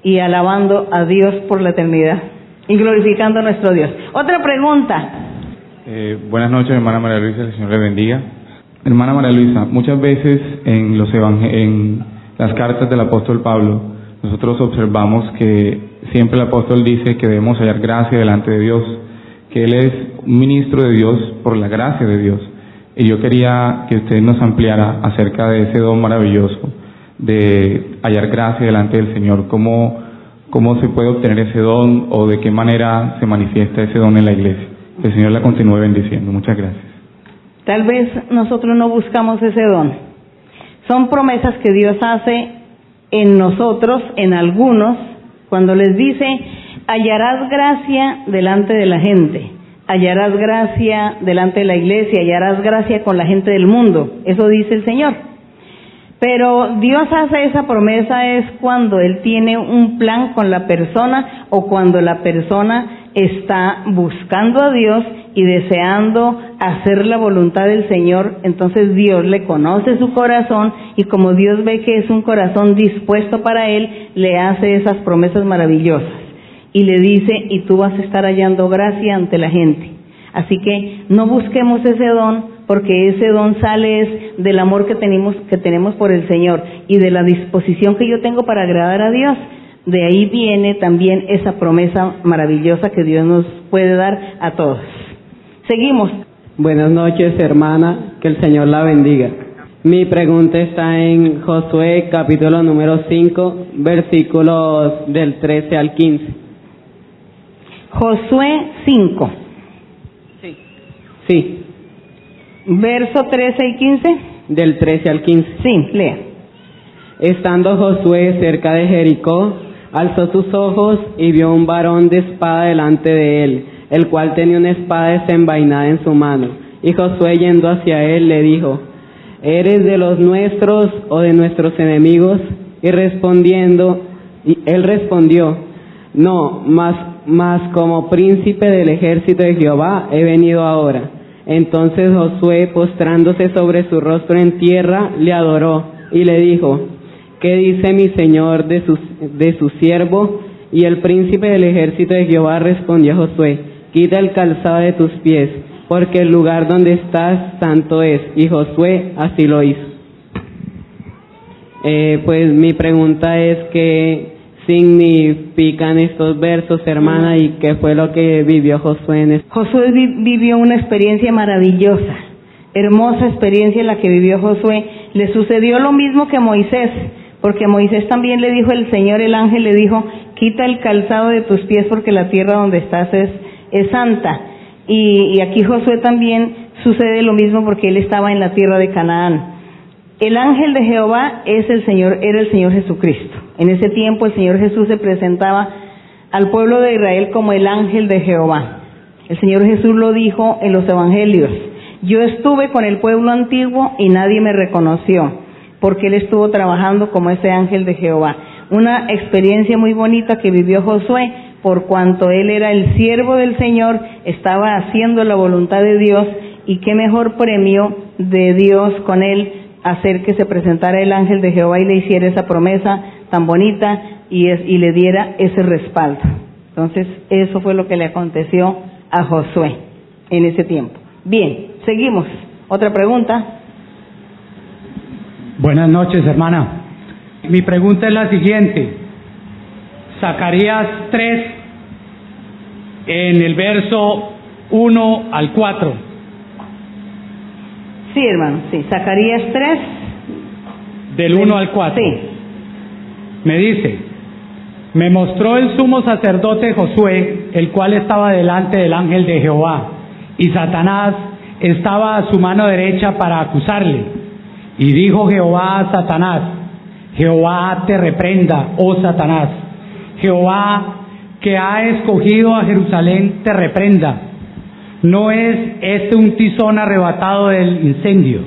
Speaker 7: y alabando a Dios por la eternidad y glorificando a nuestro Dios. Otra pregunta.
Speaker 9: Eh, buenas noches, hermana María Luisa, el Señor le bendiga. Hermana María Luisa, muchas veces en, los en las cartas del apóstol Pablo, nosotros observamos que siempre el apóstol dice que debemos hallar gracia delante de Dios, que Él es un ministro de Dios por la gracia de Dios. Y yo quería que usted nos ampliara acerca de ese don maravilloso de hallar gracia delante del Señor, cómo, cómo se puede obtener ese don o de qué manera se manifiesta ese don en la iglesia. Que el Señor la continúe bendiciendo. Muchas gracias.
Speaker 7: Tal vez nosotros no buscamos ese don. Son promesas que Dios hace en nosotros, en algunos, cuando les dice, hallarás gracia delante de la gente, hallarás gracia delante de la iglesia, hallarás gracia con la gente del mundo. Eso dice el Señor. Pero Dios hace esa promesa es cuando Él tiene un plan con la persona o cuando la persona está buscando a Dios y deseando hacer la voluntad del Señor, entonces Dios le conoce su corazón y como Dios ve que es un corazón dispuesto para Él, le hace esas promesas maravillosas y le dice, y tú vas a estar hallando gracia ante la gente. Así que no busquemos ese don porque ese don sale es del amor que tenemos, que tenemos por el Señor y de la disposición que yo tengo para agradar a Dios. De ahí viene también esa promesa maravillosa que Dios nos puede dar a todos. Seguimos.
Speaker 10: Buenas noches, hermana. Que el Señor la bendiga. Mi pregunta está en Josué capítulo número 5, versículos del 13 al 15.
Speaker 7: Josué 5.
Speaker 10: Sí. Sí,
Speaker 7: Verso 13 y 15.
Speaker 10: del 13 al 15.
Speaker 7: Sí, lea.
Speaker 10: Estando Josué cerca de Jericó, alzó sus ojos y vio un varón de espada delante de él, el cual tenía una espada desenvainada en su mano. Y Josué yendo hacia él le dijo, ¿eres de los nuestros o de nuestros enemigos? Y respondiendo, él respondió, no, mas, mas como príncipe del ejército de Jehová he venido ahora. Entonces Josué, postrándose sobre su rostro en tierra, le adoró y le dijo, ¿qué dice mi señor de su, de su siervo? Y el príncipe del ejército de Jehová respondió a Josué, quita el calzado de tus pies, porque el lugar donde estás santo es. Y Josué así lo hizo. Eh, pues mi pregunta es qué significan estos versos, hermana, y qué fue lo que vivió Josué en este.
Speaker 7: Josué vi- vivió una experiencia maravillosa, hermosa experiencia la que vivió Josué. Le sucedió lo mismo que Moisés, porque Moisés también le dijo el Señor, el ángel le dijo, quita el calzado de tus pies porque la tierra donde estás es, es santa. Y, y aquí Josué también sucede lo mismo porque él estaba en la tierra de Canaán. El ángel de Jehová es el Señor, era el Señor Jesucristo. En ese tiempo el Señor Jesús se presentaba al pueblo de Israel como el ángel de Jehová. El Señor Jesús lo dijo en los evangelios. Yo estuve con el pueblo antiguo y nadie me reconoció, porque él estuvo trabajando como ese ángel de Jehová. Una experiencia muy bonita que vivió Josué, por cuanto él era el siervo del Señor, estaba haciendo la voluntad de Dios y qué mejor premio de Dios con él hacer que se presentara el ángel de Jehová y le hiciera esa promesa tan bonita y, es- y le diera ese respaldo. Entonces, eso fue lo que le aconteció a Josué en ese tiempo. Bien, seguimos. Otra pregunta.
Speaker 11: Buenas noches, hermana. Mi pregunta es la siguiente. Zacarías 3, en el verso 1 al 4.
Speaker 7: Sí, hermano, sí. Zacarías 3.
Speaker 11: Del 1 al 4.
Speaker 7: Sí.
Speaker 11: Me dice, me mostró el sumo sacerdote Josué, el cual estaba delante del ángel de Jehová, y Satanás estaba a su mano derecha para acusarle. Y dijo Jehová a Satanás, Jehová te reprenda, oh Satanás, Jehová que ha escogido a Jerusalén te reprenda. ¿No es este un tizón arrebatado del incendio?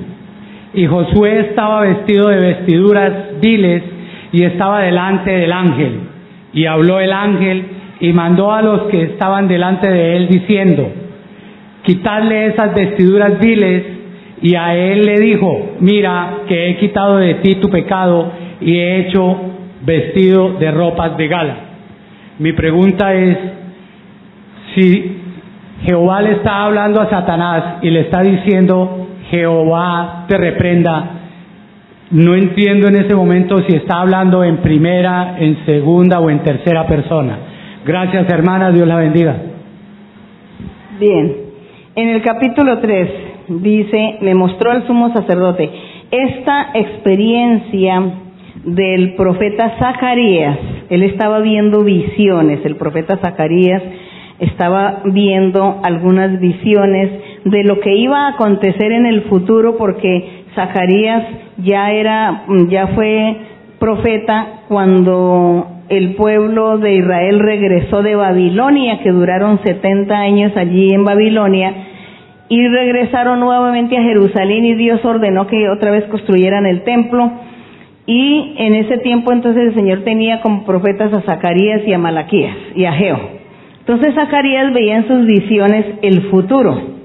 Speaker 11: Y Josué estaba vestido de vestiduras viles y estaba delante del ángel. Y habló el ángel y mandó a los que estaban delante de él diciendo, quitadle esas vestiduras viles. Y a él le dijo, mira que he quitado de ti tu pecado y he hecho vestido de ropas de gala. Mi pregunta es, si Jehová le está hablando a Satanás y le está diciendo, Jehová te reprenda, no entiendo en ese momento si está hablando en primera, en segunda o en tercera persona. Gracias hermana, Dios la bendiga.
Speaker 7: Bien. En el capítulo 3 dice, me mostró el sumo sacerdote. Esta experiencia del profeta Zacarías, él estaba viendo visiones, el profeta Zacarías estaba viendo algunas visiones de lo que iba a acontecer en el futuro porque Zacarías ya era ya fue profeta cuando el pueblo de Israel regresó de Babilonia, que duraron 70 años allí en Babilonia, y regresaron nuevamente a Jerusalén y Dios ordenó que otra vez construyeran el templo. Y en ese tiempo entonces el Señor tenía como profetas a Zacarías y a Malaquías y a Geo. Entonces Zacarías veía en sus visiones el futuro.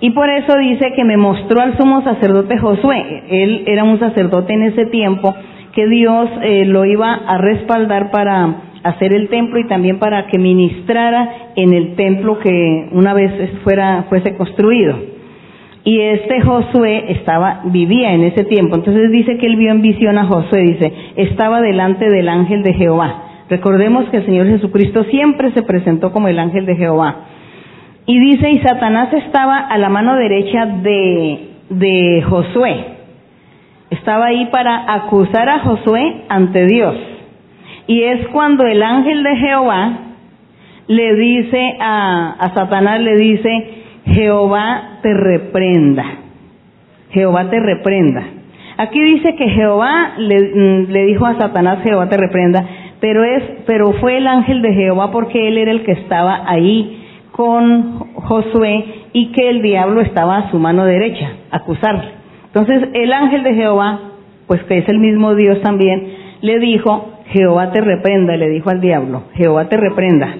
Speaker 7: Y por eso dice que me mostró al sumo sacerdote Josué. Él era un sacerdote en ese tiempo que Dios eh, lo iba a respaldar para hacer el templo y también para que ministrara en el templo que una vez fuera fuese construido. Y este Josué estaba vivía en ese tiempo. Entonces dice que él vio en visión a Josué, dice, estaba delante del ángel de Jehová. Recordemos que el Señor Jesucristo siempre se presentó como el ángel de Jehová. Y dice, y Satanás estaba a la mano derecha de, de Josué. Estaba ahí para acusar a Josué ante Dios. Y es cuando el ángel de Jehová le dice a, Satanás, le dice, Jehová te reprenda. Jehová te reprenda. Aquí dice que Jehová le, mm, le dijo a Satanás, Jehová te reprenda, pero es, pero fue el ángel de Jehová porque él era el que estaba ahí con Josué y que el diablo estaba a su mano derecha, acusarle. Entonces el ángel de Jehová, pues que es el mismo Dios también, le dijo, Jehová te reprenda, le dijo al diablo, Jehová te reprenda.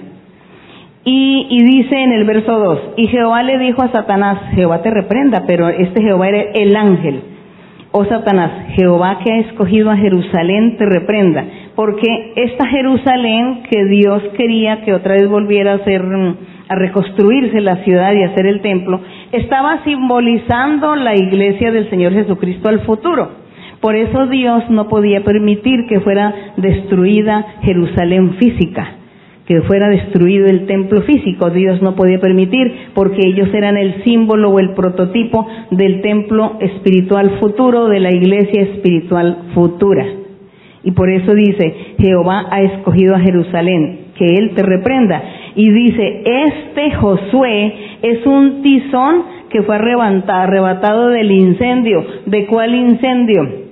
Speaker 7: Y, y dice en el verso 2, y Jehová le dijo a Satanás, Jehová te reprenda, pero este Jehová era el ángel. Oh Satanás, Jehová que ha escogido a Jerusalén te reprenda, porque esta Jerusalén que Dios quería que otra vez volviera a ser mm, a reconstruirse la ciudad y hacer el templo, estaba simbolizando la iglesia del Señor Jesucristo al futuro. Por eso Dios no podía permitir que fuera destruida Jerusalén física, que fuera destruido el templo físico. Dios no podía permitir porque ellos eran el símbolo o el prototipo del templo espiritual futuro, de la iglesia espiritual futura. Y por eso dice, Jehová ha escogido a Jerusalén, que Él te reprenda. Y dice, este Josué es un tizón que fue arrebatado, del incendio. ¿De cuál incendio?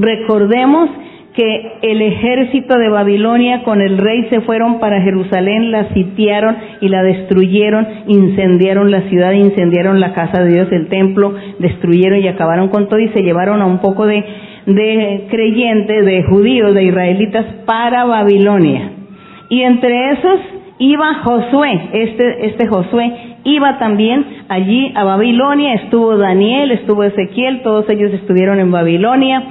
Speaker 7: Recordemos que el ejército de Babilonia con el rey se fueron para Jerusalén, la sitiaron y la destruyeron, incendiaron la ciudad, incendiaron la casa de Dios, el templo, destruyeron y acabaron con todo y se llevaron a un poco de, de creyentes, de judíos, de israelitas para Babilonia. Y entre esos iba Josué, este, este Josué iba también allí a Babilonia, estuvo Daniel, estuvo Ezequiel, todos ellos estuvieron en Babilonia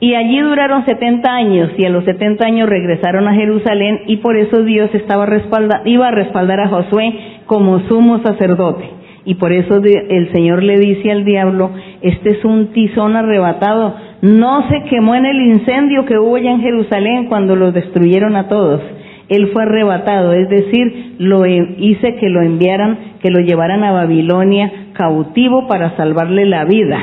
Speaker 7: y allí duraron 70 años y a los 70 años regresaron a Jerusalén y por eso Dios estaba respalda, iba a respaldar a Josué como sumo sacerdote. Y por eso el Señor le dice al diablo, este es un tizón arrebatado, no se quemó en el incendio que hubo ya en Jerusalén cuando los destruyeron a todos él fue arrebatado, es decir, lo hice que lo enviaran, que lo llevaran a Babilonia cautivo para salvarle la vida.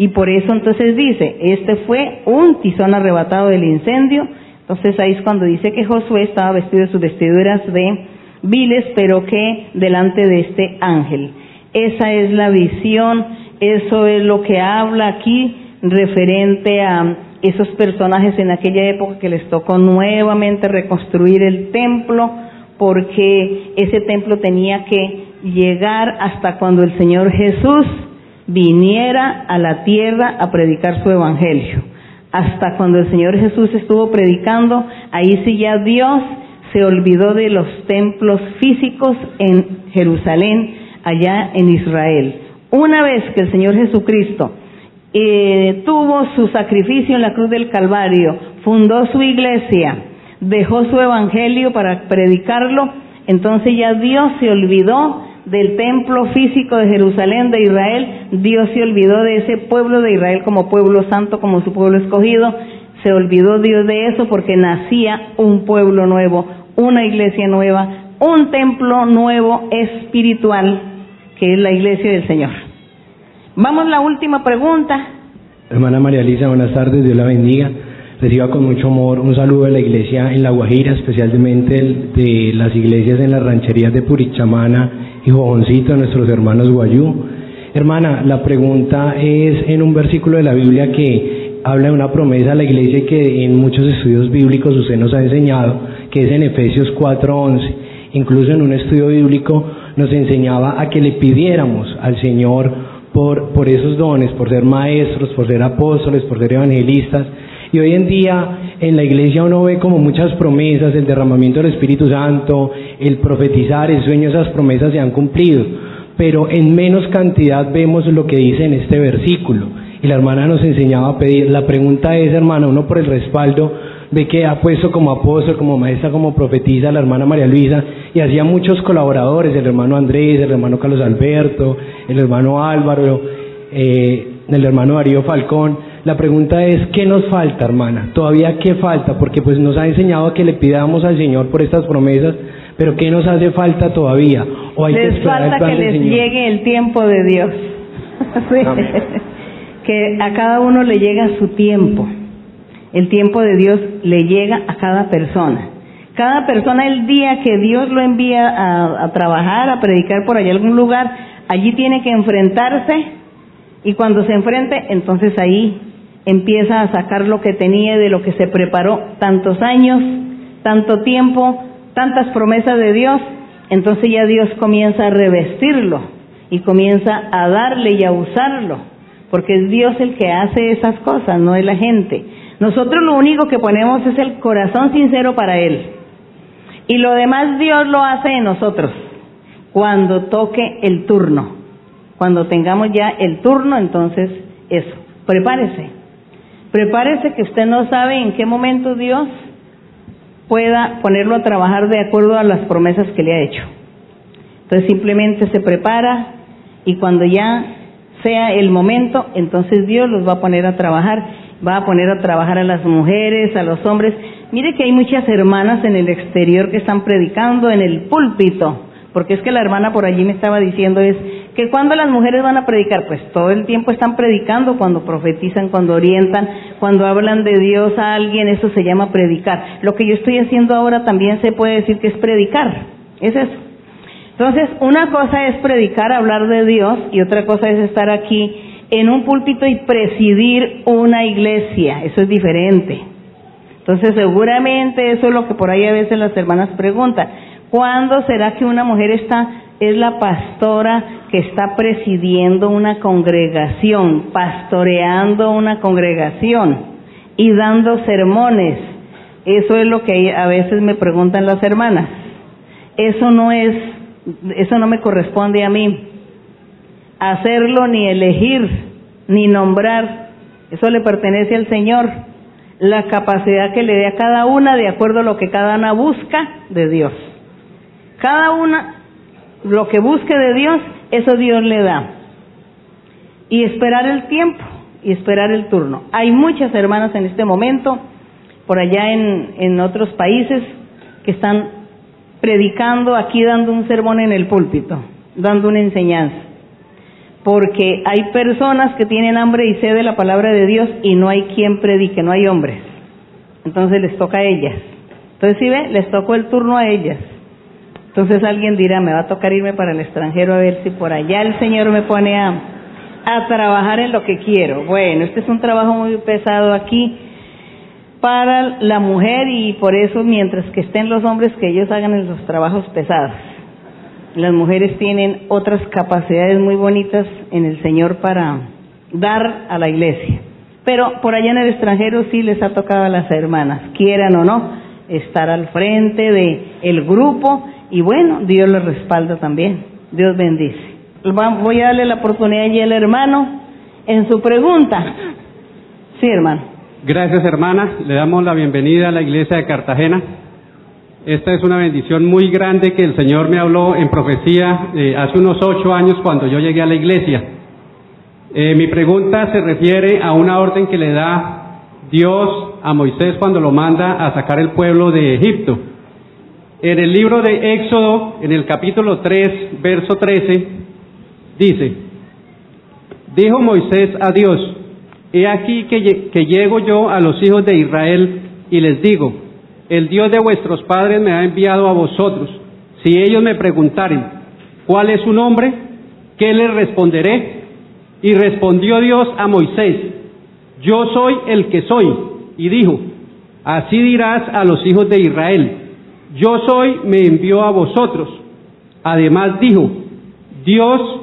Speaker 7: Y por eso entonces dice, este fue un tizón arrebatado del incendio. Entonces ahí es cuando dice que Josué estaba vestido de sus vestiduras de viles, pero que delante de este ángel. Esa es la visión, eso es lo que habla aquí referente a esos personajes en aquella época que les tocó nuevamente reconstruir el templo, porque ese templo tenía que llegar hasta cuando el Señor Jesús viniera a la tierra a predicar su evangelio. Hasta cuando el Señor Jesús estuvo predicando, ahí sí ya Dios se olvidó de los templos físicos en Jerusalén, allá en Israel. Una vez que el Señor Jesucristo eh, tuvo su sacrificio en la cruz del Calvario, fundó su iglesia, dejó su evangelio para predicarlo, entonces ya Dios se olvidó del templo físico de Jerusalén de Israel, Dios se olvidó de ese pueblo de Israel como pueblo santo, como su pueblo escogido, se olvidó Dios de eso porque nacía un pueblo nuevo, una iglesia nueva, un templo nuevo espiritual, que es la iglesia del Señor. Vamos a la última pregunta.
Speaker 12: Hermana María Elisa, buenas tardes, Dios la bendiga. Reciba con mucho amor un saludo de la iglesia en La Guajira, especialmente de las iglesias en las rancherías de Purichamana y Jojoncito, nuestros hermanos Guayú. Hermana, la pregunta es en un versículo de la Biblia que habla de una promesa a la iglesia que en muchos estudios bíblicos usted nos ha enseñado, que es en Efesios 4:11. Incluso en un estudio bíblico nos enseñaba a que le pidiéramos al Señor por, por esos dones, por ser maestros, por ser apóstoles, por ser evangelistas. Y hoy en día en la iglesia uno ve como muchas promesas, el derramamiento del Espíritu Santo, el profetizar, el sueño, esas promesas se han cumplido. Pero en menos cantidad vemos lo que dice en este versículo. Y la hermana nos enseñaba a pedir. La pregunta es, hermana, uno por el respaldo ve que ha puesto como apóstol, como maestra, como profetisa la hermana María Luisa y hacía muchos colaboradores, el hermano Andrés, el hermano Carlos Alberto, el hermano Álvaro, eh, el hermano Darío Falcón. La pregunta es, ¿qué nos falta, hermana? ¿Todavía qué falta? Porque pues nos ha enseñado que le pidamos al Señor por estas promesas, pero ¿qué nos hace falta todavía? ¿O hay que
Speaker 7: les
Speaker 12: el
Speaker 7: falta que les
Speaker 12: Señor?
Speaker 7: llegue el tiempo de Dios. Que a cada uno le llega su tiempo. El tiempo de Dios le llega a cada persona. Cada persona el día que Dios lo envía a, a trabajar, a predicar por allá algún lugar, allí tiene que enfrentarse y cuando se enfrente, entonces ahí empieza a sacar lo que tenía de lo que se preparó tantos años, tanto tiempo, tantas promesas de Dios, entonces ya Dios comienza a revestirlo y comienza a darle y a usarlo, porque es Dios el que hace esas cosas, no es la gente. Nosotros lo único que ponemos es el corazón sincero para Él. Y lo demás Dios lo hace en nosotros, cuando toque el turno. Cuando tengamos ya el turno, entonces eso, prepárese. Prepárese que usted no sabe en qué momento Dios pueda ponerlo a trabajar de acuerdo a las promesas que le ha hecho. Entonces simplemente se prepara y cuando ya sea el momento, entonces Dios los va a poner a trabajar, va a poner a trabajar a las mujeres, a los hombres. Mire que hay muchas hermanas en el exterior que están predicando en el púlpito, porque es que la hermana por allí me estaba diciendo es que cuando las mujeres van a predicar, pues todo el tiempo están predicando, cuando profetizan, cuando orientan, cuando hablan de Dios a alguien, eso se llama predicar. Lo que yo estoy haciendo ahora también se puede decir que es predicar, es eso. Entonces, una cosa es predicar, hablar de Dios, y otra cosa es estar aquí en un púlpito y presidir una iglesia, eso es diferente. Entonces, seguramente eso es lo que por ahí a veces las hermanas preguntan. ¿Cuándo será que una mujer está, es la pastora que está presidiendo una congregación, pastoreando una congregación y dando sermones? Eso es lo que a veces me preguntan las hermanas. Eso no es, eso no me corresponde a mí. Hacerlo ni elegir, ni nombrar, eso le pertenece al Señor la capacidad que le dé a cada una de acuerdo a lo que cada una busca de Dios. Cada una, lo que busque de Dios, eso Dios le da. Y esperar el tiempo y esperar el turno. Hay muchas hermanas en este momento, por allá en, otros países, que están predicando aquí, dando un sermón en el púlpito, dando una enseñanza. Porque hay personas que tienen hambre y sed de la palabra de Dios y no hay quien predique, no hay hombres. Entonces les toca a ellas. Entonces, si ve, les tocó el turno a ellas. Entonces alguien dirá, me va a tocar irme para el extranjero a ver si por allá el Señor me pone a, trabajar en lo que quiero. Bueno, este es un trabajo muy pesado aquí para la mujer y por eso mientras que estén los hombres que ellos hagan los trabajos pesados. Las mujeres tienen otras capacidades muy bonitas en el Señor para dar a la iglesia. Pero por allá en el extranjero sí les ha tocado a las hermanas, quieran o no, estar al frente de el grupo y bueno, Dios les respalda también. Dios bendice. Voy a darle la oportunidad allí al hermano en su pregunta. Sí, hermano.
Speaker 13: Gracias, hermana. Le damos la bienvenida a la iglesia de Cartagena. Esta es una bendición muy grande que el Señor me habló en profecía eh, hace unos ocho años cuando yo llegué a la iglesia. Eh, mi pregunta se refiere a una orden que le da Dios a Moisés cuando lo manda a sacar el pueblo de Egipto. En el libro de Éxodo, en el capítulo 3, verso 13, dice, dijo Moisés a Dios, he aquí que, que llego yo a los hijos de Israel y les digo, el Dios de vuestros padres me ha enviado a vosotros. Si ellos me preguntaren, ¿cuál es su nombre? ¿Qué les responderé? Y respondió Dios a Moisés, yo soy el que soy. Y dijo, así dirás a los hijos de Israel, yo soy, me envió a vosotros. Además dijo, Dios,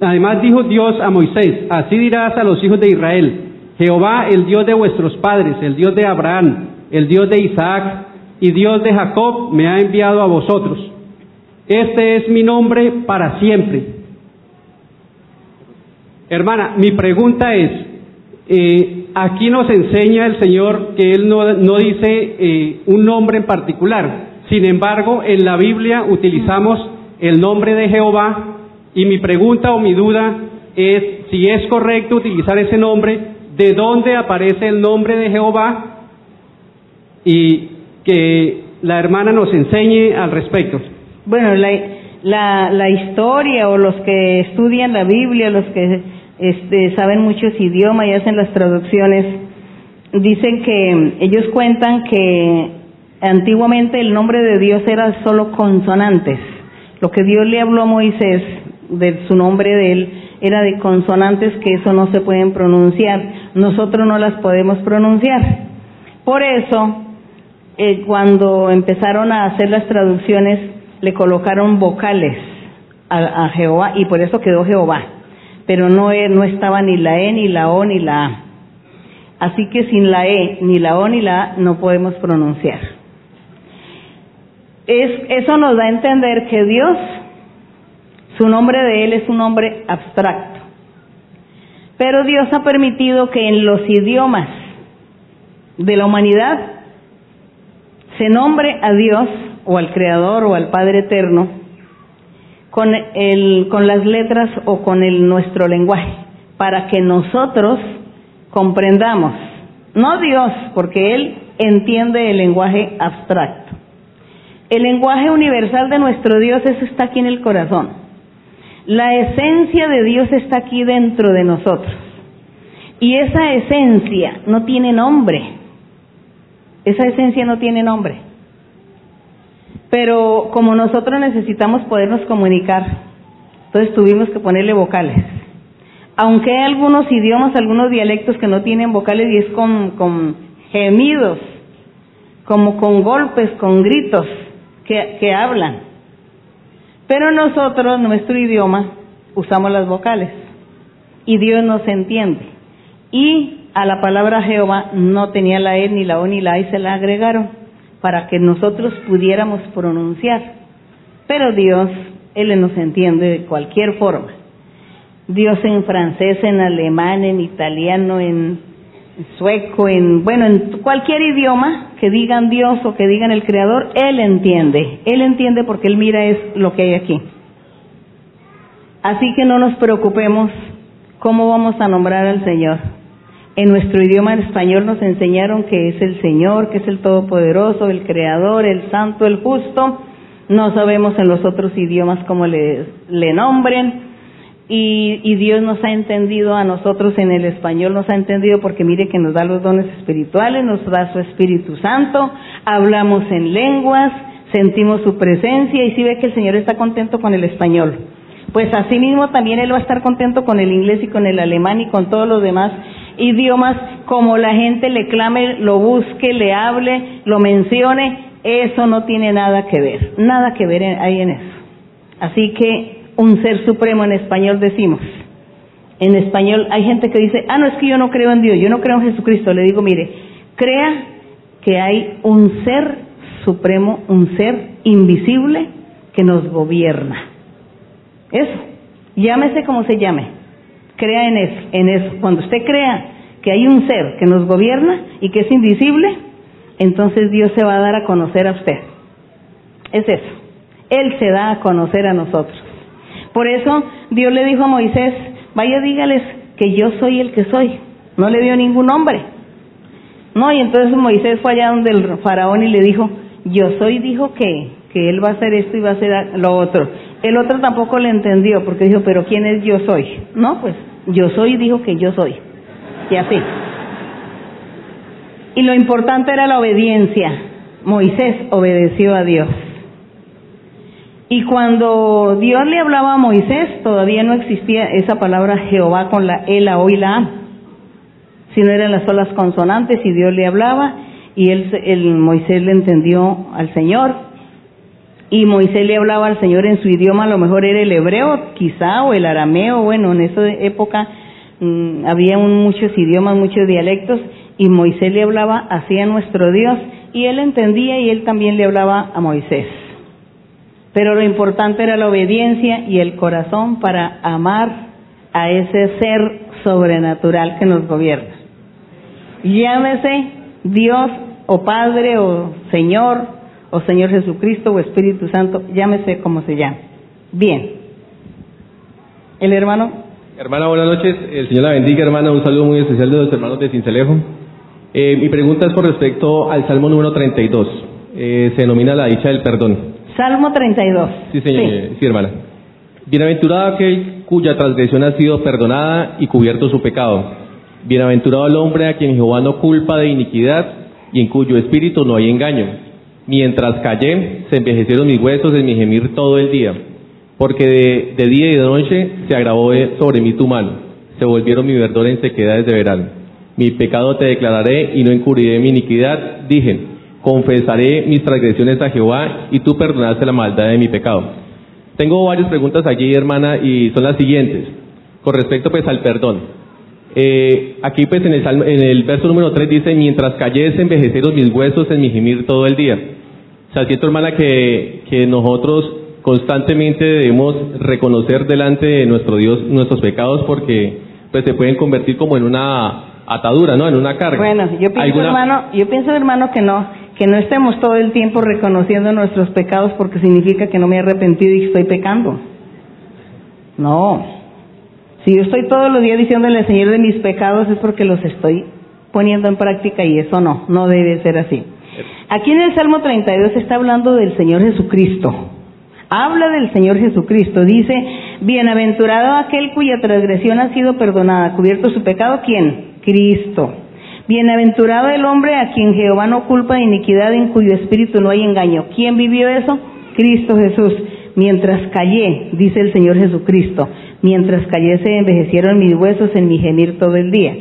Speaker 13: además dijo Dios a Moisés, así dirás a los hijos de Israel, Jehová, el Dios de vuestros padres, el Dios de Abraham, el Dios de Isaac y Dios de Jacob, me ha enviado a vosotros. Este es mi nombre para siempre. Hermana, mi pregunta es, eh, aquí nos enseña el Señor que Él no, no dice eh, un nombre en particular. Sin embargo, en la Biblia utilizamos el nombre de Jehová y mi pregunta o mi duda es si es correcto utilizar ese nombre, de dónde aparece el nombre de Jehová y que la hermana nos enseñe al respecto.
Speaker 7: Bueno, la, la, la historia o los que estudian la Biblia, los que este, saben muchos idiomas y hacen las traducciones, dicen que ellos cuentan que antiguamente el nombre de Dios era solo consonantes. Lo que Dios le habló a Moisés de su nombre de él era de consonantes que eso no se pueden pronunciar. Nosotros no las podemos pronunciar. Por eso, eh, cuando empezaron a hacer las traducciones, le colocaron vocales a, a Jehová y por eso quedó Jehová. Pero no, e- no estaba ni la E, ni la O, ni la A. Así que sin la E, ni la O, ni la A no podemos pronunciar. Es, eso nos da a entender que Dios, su nombre de Él es un nombre abstracto. Pero Dios ha permitido que en los idiomas de la humanidad se nombre a Dios o al Creador o al Padre Eterno con, el, con las letras o con el, nuestro lenguaje, para que nosotros comprendamos, no Dios, porque Él entiende el lenguaje abstracto. El lenguaje universal de nuestro Dios, eso está aquí en el corazón. La esencia de Dios está aquí dentro de nosotros. Y esa esencia no tiene nombre. Esa esencia no tiene nombre. Pero como nosotros necesitamos podernos comunicar, entonces tuvimos que ponerle vocales. Aunque hay algunos idiomas, algunos dialectos que no tienen vocales y es con, gemidos, como con golpes, con gritos que, que hablan. Pero nosotros, nuestro idioma, usamos las vocales y Dios nos entiende. Y a la palabra Jehová no tenía la E, ni la O, ni la y se la agregaron para que nosotros pudiéramos pronunciar. Pero Dios, Él nos entiende de cualquier forma. Dios en francés, en alemán, en italiano, en sueco, en, bueno, en cualquier idioma que digan Dios o que digan el Creador, Él entiende. Él entiende porque Él mira es lo que hay aquí. Así que no nos preocupemos cómo vamos a nombrar al Señor. En nuestro idioma en español nos enseñaron que es el Señor, que es el Todopoderoso, el Creador, el Santo, el Justo. No sabemos en los otros idiomas cómo le, nombren. Y, Dios nos ha entendido a nosotros en el español, nos ha entendido porque mire que nos da los dones espirituales, nos da su Espíritu Santo, hablamos en lenguas, sentimos su presencia y si ve que el Señor está contento con el español. Pues así mismo también Él va a estar contento con el inglés y con el alemán y con todos los demás idiomas, como la gente le clame, lo busque, le hable, lo mencione, eso no tiene nada que ver, nada que ver ahí en eso. Así que un ser supremo en español decimos. En español hay gente que dice, ah, no, es que yo no creo en Dios, yo no creo en Jesucristo. Le digo, mire, crea que hay un ser supremo, un ser invisible que nos gobierna. Eso, llámese como se llame, crea en eso, en eso. Cuando usted crea que hay un ser que nos gobierna y que es invisible, entonces Dios se va a dar a conocer a usted. Es eso. Él se da a conocer a nosotros. Por eso Dios le dijo a Moisés, vaya dígales que yo soy el que soy. No le dio ningún nombre. No, y entonces Moisés fue allá donde el faraón y le dijo, yo soy, dijo que, que él va a hacer esto y va a hacer lo otro. El otro tampoco le entendió porque dijo, pero ¿quién es yo soy? No, pues yo soy dijo que yo soy. Y así. Y lo importante era la obediencia. Moisés obedeció a Dios. Y cuando Dios le hablaba a Moisés, todavía no existía esa palabra Jehová con la E, la O y la A, sino eran las solas consonantes y Dios le hablaba y él, el Moisés le entendió al Señor y Moisés le hablaba al Señor en su idioma, a lo mejor era el hebreo quizá o el arameo, bueno, en esa época mm, había un- muchos idiomas, muchos dialectos y Moisés le hablaba así a nuestro Dios y él entendía y él también le hablaba a Moisés. Pero lo importante era la obediencia y el corazón para amar a ese ser sobrenatural que nos gobierna. Llámese Dios o Padre o Señor o Señor Jesucristo o Espíritu Santo, llámese como se llame. Bien. El hermano,
Speaker 14: Hermana, buenas noches. El Señor la bendiga, hermana. Un saludo muy especial de los hermanos de Cincelejo. Eh, mi pregunta es con respecto al Salmo número 32. Eh, se denomina la dicha del perdón.
Speaker 7: Salmo 32.
Speaker 14: Sí, señor. eh, Sí, hermana. Bienaventurado aquel cuya transgresión ha sido perdonada y cubierto su pecado. Bienaventurado el hombre a quien Jehová no culpa de iniquidad y en cuyo espíritu no hay engaño. Mientras callé, se envejecieron mis huesos en mi gemir todo el día. Porque de, día y de noche se agravó de- sobre mí tu mano. Se volvieron mi verdor en sequedades de verano. Mi pecado te declararé y no encubriré mi iniquidad. Dije, confesaré mis transgresiones a Jehová y tú perdonaste la maldad de mi pecado. Tengo varias preguntas aquí, hermana, y son las siguientes. Con respecto pues al perdón. Eh, aquí pues en el, salmo- en el verso número 3 dice, mientras callé envejecieron mis huesos en mi gemir todo el día. O sea, siento hermana que, que nosotros constantemente debemos reconocer delante de nuestro Dios nuestros pecados porque pues se pueden convertir como en una atadura, ¿no? En una carga.
Speaker 7: bueno, yo pienso
Speaker 14: ¿Alguna-
Speaker 7: hermano, yo pienso hermano que no, que no estemos todo el tiempo reconociendo nuestros pecados porque significa que no me he arrepentido y que estoy pecando. No. Si yo estoy todos los días diciéndole al Señor de mis pecados es porque los estoy poniendo en práctica y eso no, no debe ser así. Aquí en el Salmo 32 está hablando del Señor Jesucristo. Habla del Señor Jesucristo. Dice, bienaventurado aquel cuya transgresión ha sido perdonada, cubierto su pecado, ¿quién? Cristo. Bienaventurado el hombre a quien Jehová no culpa de iniquidad, en cuyo espíritu no hay engaño. ¿Quién vivió eso? Cristo Jesús. Mientras callé, dice el Señor Jesucristo, mientras callé se envejecieron mis huesos en mi gemir todo el día.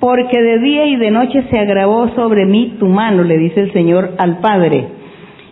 Speaker 7: Porque de día y de noche se agravó sobre mí tu mano, le dice el Señor al Padre.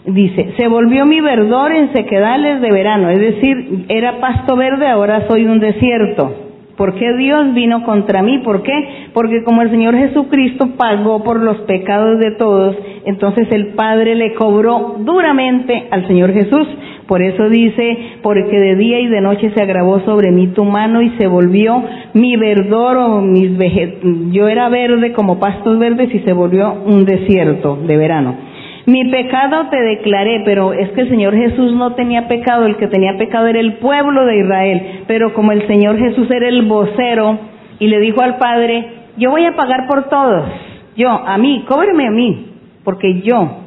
Speaker 7: Dice, se volvió mi verdor en sequedales de verano, es decir, era pasto verde, ahora soy un desierto. ¿Por qué Dios vino contra mí? ¿Por qué? Porque como el Señor Jesucristo pagó por los pecados de todos, entonces el Padre le cobró duramente al Señor Jesús. Por eso dice, porque de día y de noche se agravó sobre mí tu mano y se volvió mi verdor o mis veget... Yo era verde como pastos verdes y se volvió un desierto de verano. Mi pecado te declaré, pero es que el Señor Jesús no tenía pecado, el que tenía pecado era el pueblo de Israel, pero como el Señor Jesús era el vocero y le dijo al Padre, yo voy a pagar por todos, yo, a mí, cóbreme a mí, porque yo,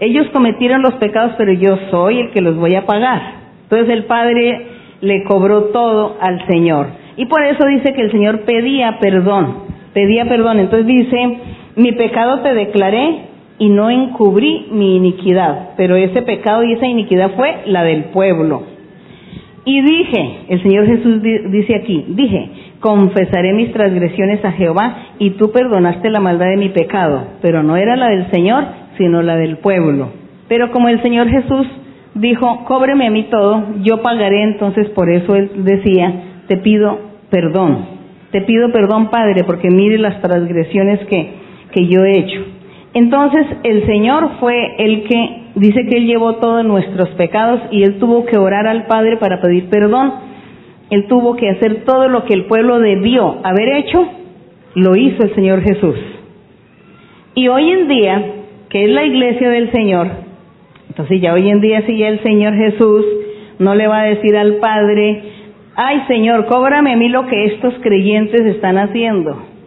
Speaker 7: ellos cometieron los pecados, pero yo soy el que los voy a pagar. Entonces el Padre le cobró todo al Señor. Y por eso dice que el Señor pedía perdón, pedía perdón. Entonces dice, mi pecado te declaré y no encubrí mi iniquidad, pero ese pecado y esa iniquidad fue la del pueblo. Y dije, el Señor Jesús di- dice aquí, dije, confesaré mis transgresiones a Jehová y tú perdonaste la maldad de mi pecado, pero no era la del Señor, sino la del pueblo. Pero como el Señor Jesús dijo, cóbreme a mí todo, yo pagaré, entonces por eso él decía, te pido perdón, te pido perdón Padre, porque mire las transgresiones que, que yo he hecho. Entonces el Señor fue el que dice que Él llevó todos nuestros pecados y Él tuvo que orar al Padre para pedir perdón. Él tuvo que hacer todo lo que el pueblo debió haber hecho, lo hizo el Señor Jesús. Y hoy en día, que es la iglesia del Señor, entonces ya hoy en día si ya el Señor Jesús no le va a decir al Padre, ay Señor, cóbrame a mí lo que estos creyentes están haciendo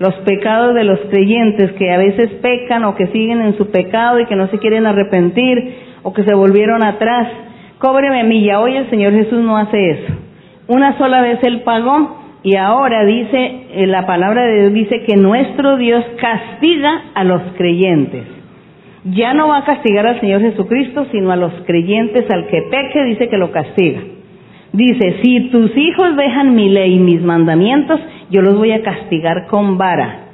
Speaker 7: los pecados de los creyentes que a veces pecan o que siguen en su pecado y que no se quieren arrepentir o que se volvieron atrás. Cóbreme a mí, ya hoy el Señor Jesús no hace eso. Una sola vez Él pagó y ahora dice, eh, la palabra de Dios dice que nuestro Dios castiga a los creyentes. Ya no va a castigar al Señor Jesucristo, sino a los creyentes, al que peque, dice que lo castiga. Dice, si tus hijos dejan mi ley y mis mandamientos, yo los voy a castigar con vara.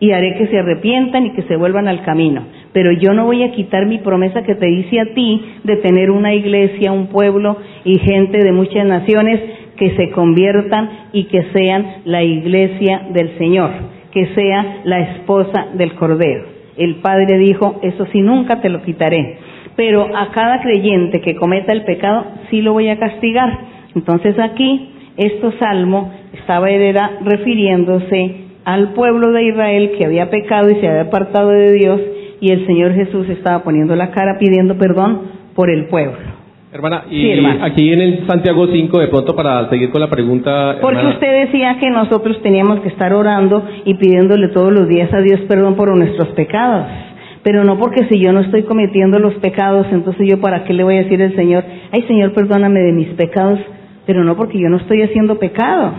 Speaker 7: y haré que se arrepientan y que se vuelvan al camino. Pero yo no voy a quitar mi promesa que te hice a ti de tener una iglesia, un pueblo y gente de muchas naciones que se conviertan y que sean la iglesia del Señor, que sea la esposa del Cordero. El Padre dijo, eso sí nunca te lo quitaré, pero a cada creyente que cometa el pecado sí lo voy a castigar. Entonces aquí, este salmo estaba era refiriéndose al pueblo de Israel que había pecado y se había apartado de Dios y el Señor Jesús estaba poniendo la cara pidiendo perdón por el pueblo.
Speaker 14: Hermana, y
Speaker 7: Sí,
Speaker 14: aquí en el Santiago 5, de pronto para seguir con la pregunta,
Speaker 7: Porque
Speaker 14: hermana,
Speaker 7: usted decía que nosotros teníamos que estar orando y pidiéndole todos los días a Dios perdón por nuestros pecados. Pero no porque si yo no estoy cometiendo los pecados, entonces yo para qué le voy a decir al Señor, ay Señor, perdóname de mis pecados, pero no porque yo no estoy haciendo pecado.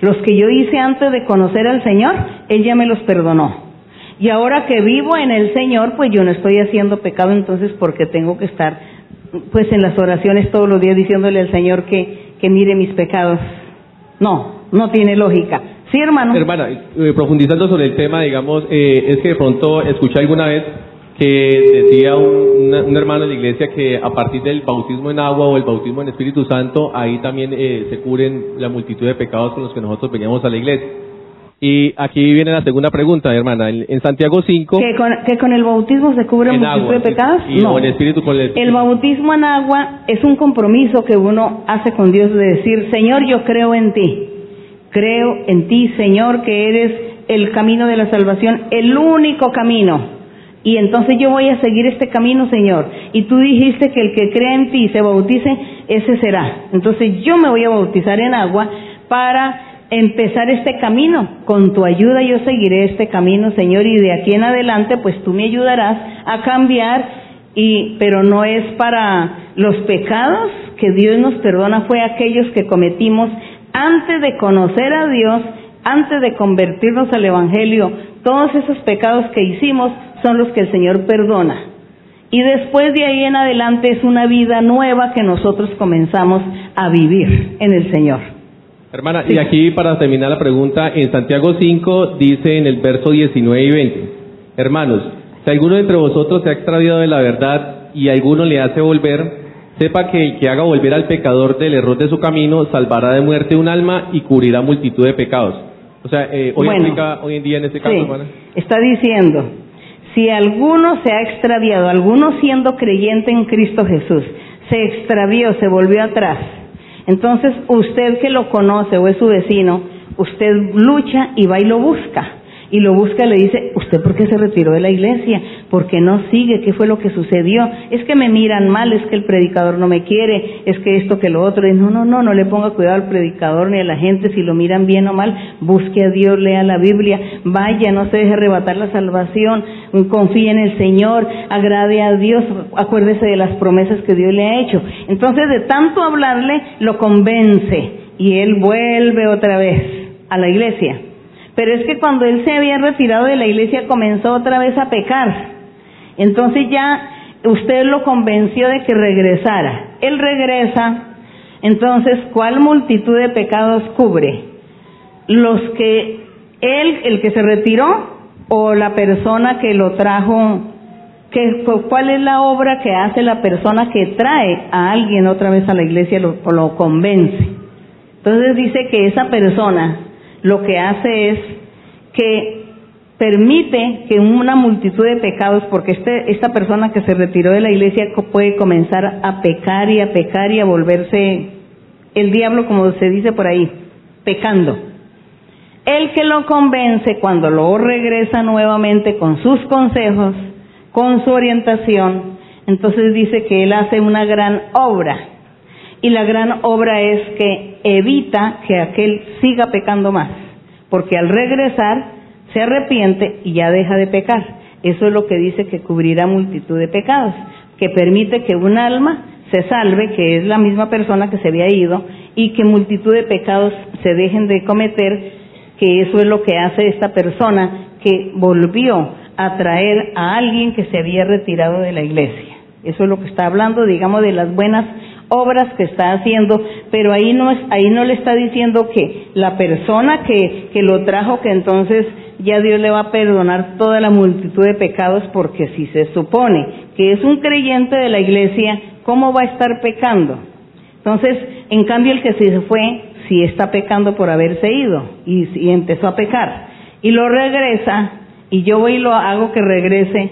Speaker 7: Los que yo hice antes de conocer al Señor, Él ya me los perdonó. Y ahora que vivo en el Señor, pues yo no estoy haciendo pecado, entonces porque tengo que estar pues en las oraciones todos los días diciéndole al Señor que, que mire mis pecados. No, no tiene lógica. Sí, hermano.
Speaker 14: hermana, eh, profundizando sobre el tema, digamos, eh, es que de pronto escuché alguna vez que decía un, una- un hermano de la iglesia que a partir del bautismo en agua o el bautismo en Espíritu Santo, ahí también eh, se cubren la multitud de pecados con los que nosotros veníamos a la iglesia. Y aquí viene la segunda pregunta, hermana. En, en Santiago 5,
Speaker 7: ¿Que con, que con el bautismo se cubre multitud
Speaker 14: agua,
Speaker 7: de pecados?
Speaker 14: y,
Speaker 7: no.
Speaker 14: Espíritu con el
Speaker 7: El bautismo en agua es un compromiso que uno hace con Dios de decir, Señor, yo creo en ti. Creo en ti, Señor, que eres el camino de la salvación, el único camino. Y entonces yo voy a seguir este camino, Señor. Y tú dijiste que el que crea en ti y se bautice, ese será. Entonces yo me voy a bautizar en agua para empezar este camino. Con tu ayuda yo seguiré este camino, Señor, y de aquí en adelante, pues tú me ayudarás a cambiar y pero no es para los pecados que Dios nos perdona fue aquellos que cometimos antes de conocer a Dios, antes de convertirnos al evangelio. Todos esos pecados que hicimos son los que el Señor perdona. Y después de ahí en adelante es una vida nueva que nosotros comenzamos a vivir en el Señor.
Speaker 14: Hermana, y aquí para terminar la pregunta, en Santiago 5 dice en el verso 19 y 20, hermanos, si alguno entre vosotros se ha extraviado de la verdad y alguno le hace volver, sepa que el que haga volver al pecador del error de su camino salvará de muerte un alma y cubrirá multitud de pecados. O sea, eh, hoy,
Speaker 7: Bueno.
Speaker 14: aplica hoy en día en este caso,
Speaker 7: Sí. Está diciendo, si alguno se ha extraviado, alguno siendo creyente en Cristo Jesús, se extravió, se volvió atrás, entonces usted que lo conoce o es su vecino, usted lucha y va y lo busca. Y lo busca y le dice, ¿usted por qué se retiró de la iglesia? ¿Por qué no sigue? ¿Qué fue lo que sucedió? Es que me miran mal, es que el predicador no me quiere, es que esto, que lo otro. Y no, no, no, no le ponga cuidado al predicador ni a la gente si lo miran bien o mal. Busque a Dios, lea la Biblia, vaya, no se deje arrebatar la salvación, confíe en el Señor, agrade a Dios, acuérdese de las promesas que Dios le ha hecho. Entonces, de tanto hablarle, lo convence y él vuelve otra vez a la iglesia. Pero es que cuando él se había retirado de la iglesia comenzó otra vez a pecar. Entonces ya usted lo convenció de que regresara. Él regresa. Entonces, ¿cuál multitud de pecados cubre? Los que él, el que se retiró, o la persona que lo trajo, que, ¿cuál es la obra que hace la persona que trae a alguien otra vez a la iglesia lo, o lo convence? Entonces dice que esa persona lo que hace es que permite que una multitud de pecados, porque este, esta persona que se retiró de la iglesia puede comenzar a pecar y a pecar y a volverse el diablo, como se dice por ahí, pecando. El que lo convence cuando luego regresa nuevamente con sus consejos, con su orientación, entonces dice que él hace una gran obra. Y la gran obra es que evita que aquel siga pecando más, porque al regresar se arrepiente y ya deja de pecar. Eso es lo que dice que cubrirá multitud de pecados, que permite que un alma se salve, que es la misma persona que se había ido, y que multitud de pecados se dejen de cometer, que eso es lo que hace esta persona que volvió a traer a alguien que se había retirado de la iglesia. Eso es lo que está hablando, digamos, de las buenas obras que está haciendo, pero ahí no es, ahí no le está diciendo que la persona que, que lo trajo, que entonces ya Dios le va a perdonar toda la multitud de pecados, porque si se supone que es un creyente de la iglesia, ¿cómo va a estar pecando? Entonces, en cambio, el que se fue, sí está pecando por haberse ido y, y empezó a pecar. Y lo regresa, y yo voy y lo hago que regrese,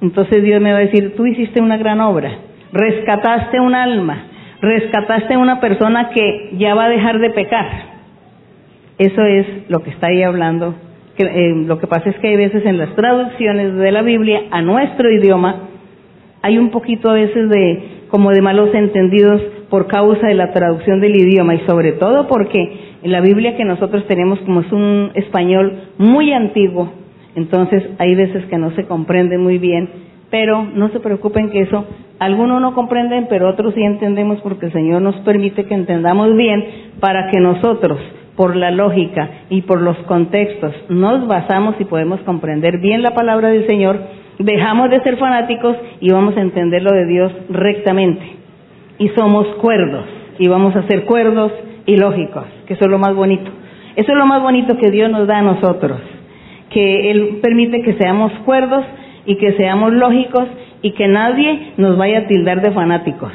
Speaker 7: entonces Dios me va a decir, tú hiciste una gran obra, rescataste un alma, rescataste a una persona que ya va a dejar de pecar. Eso es lo que está ahí hablando. Que, eh, lo que pasa es que hay veces en las traducciones de la Biblia a nuestro idioma hay un poquito a veces de como de malos entendidos por causa de la traducción del idioma y sobre todo porque en la Biblia que nosotros tenemos como es un español muy antiguo, entonces hay veces que no se comprende muy bien, pero no se preocupen que eso algunos no comprenden, pero otros sí entendemos porque el Señor nos permite que entendamos bien para que nosotros, por la lógica y por los contextos, nos basamos y podemos comprender bien la palabra del Señor, dejamos de ser fanáticos y vamos a entender lo de Dios rectamente. Y somos cuerdos, y vamos a ser cuerdos y lógicos, que eso es lo más bonito. Eso es lo más bonito que Dios nos da a nosotros, que Él permite que seamos cuerdos y que seamos lógicos y que nadie nos vaya a tildar de fanáticos.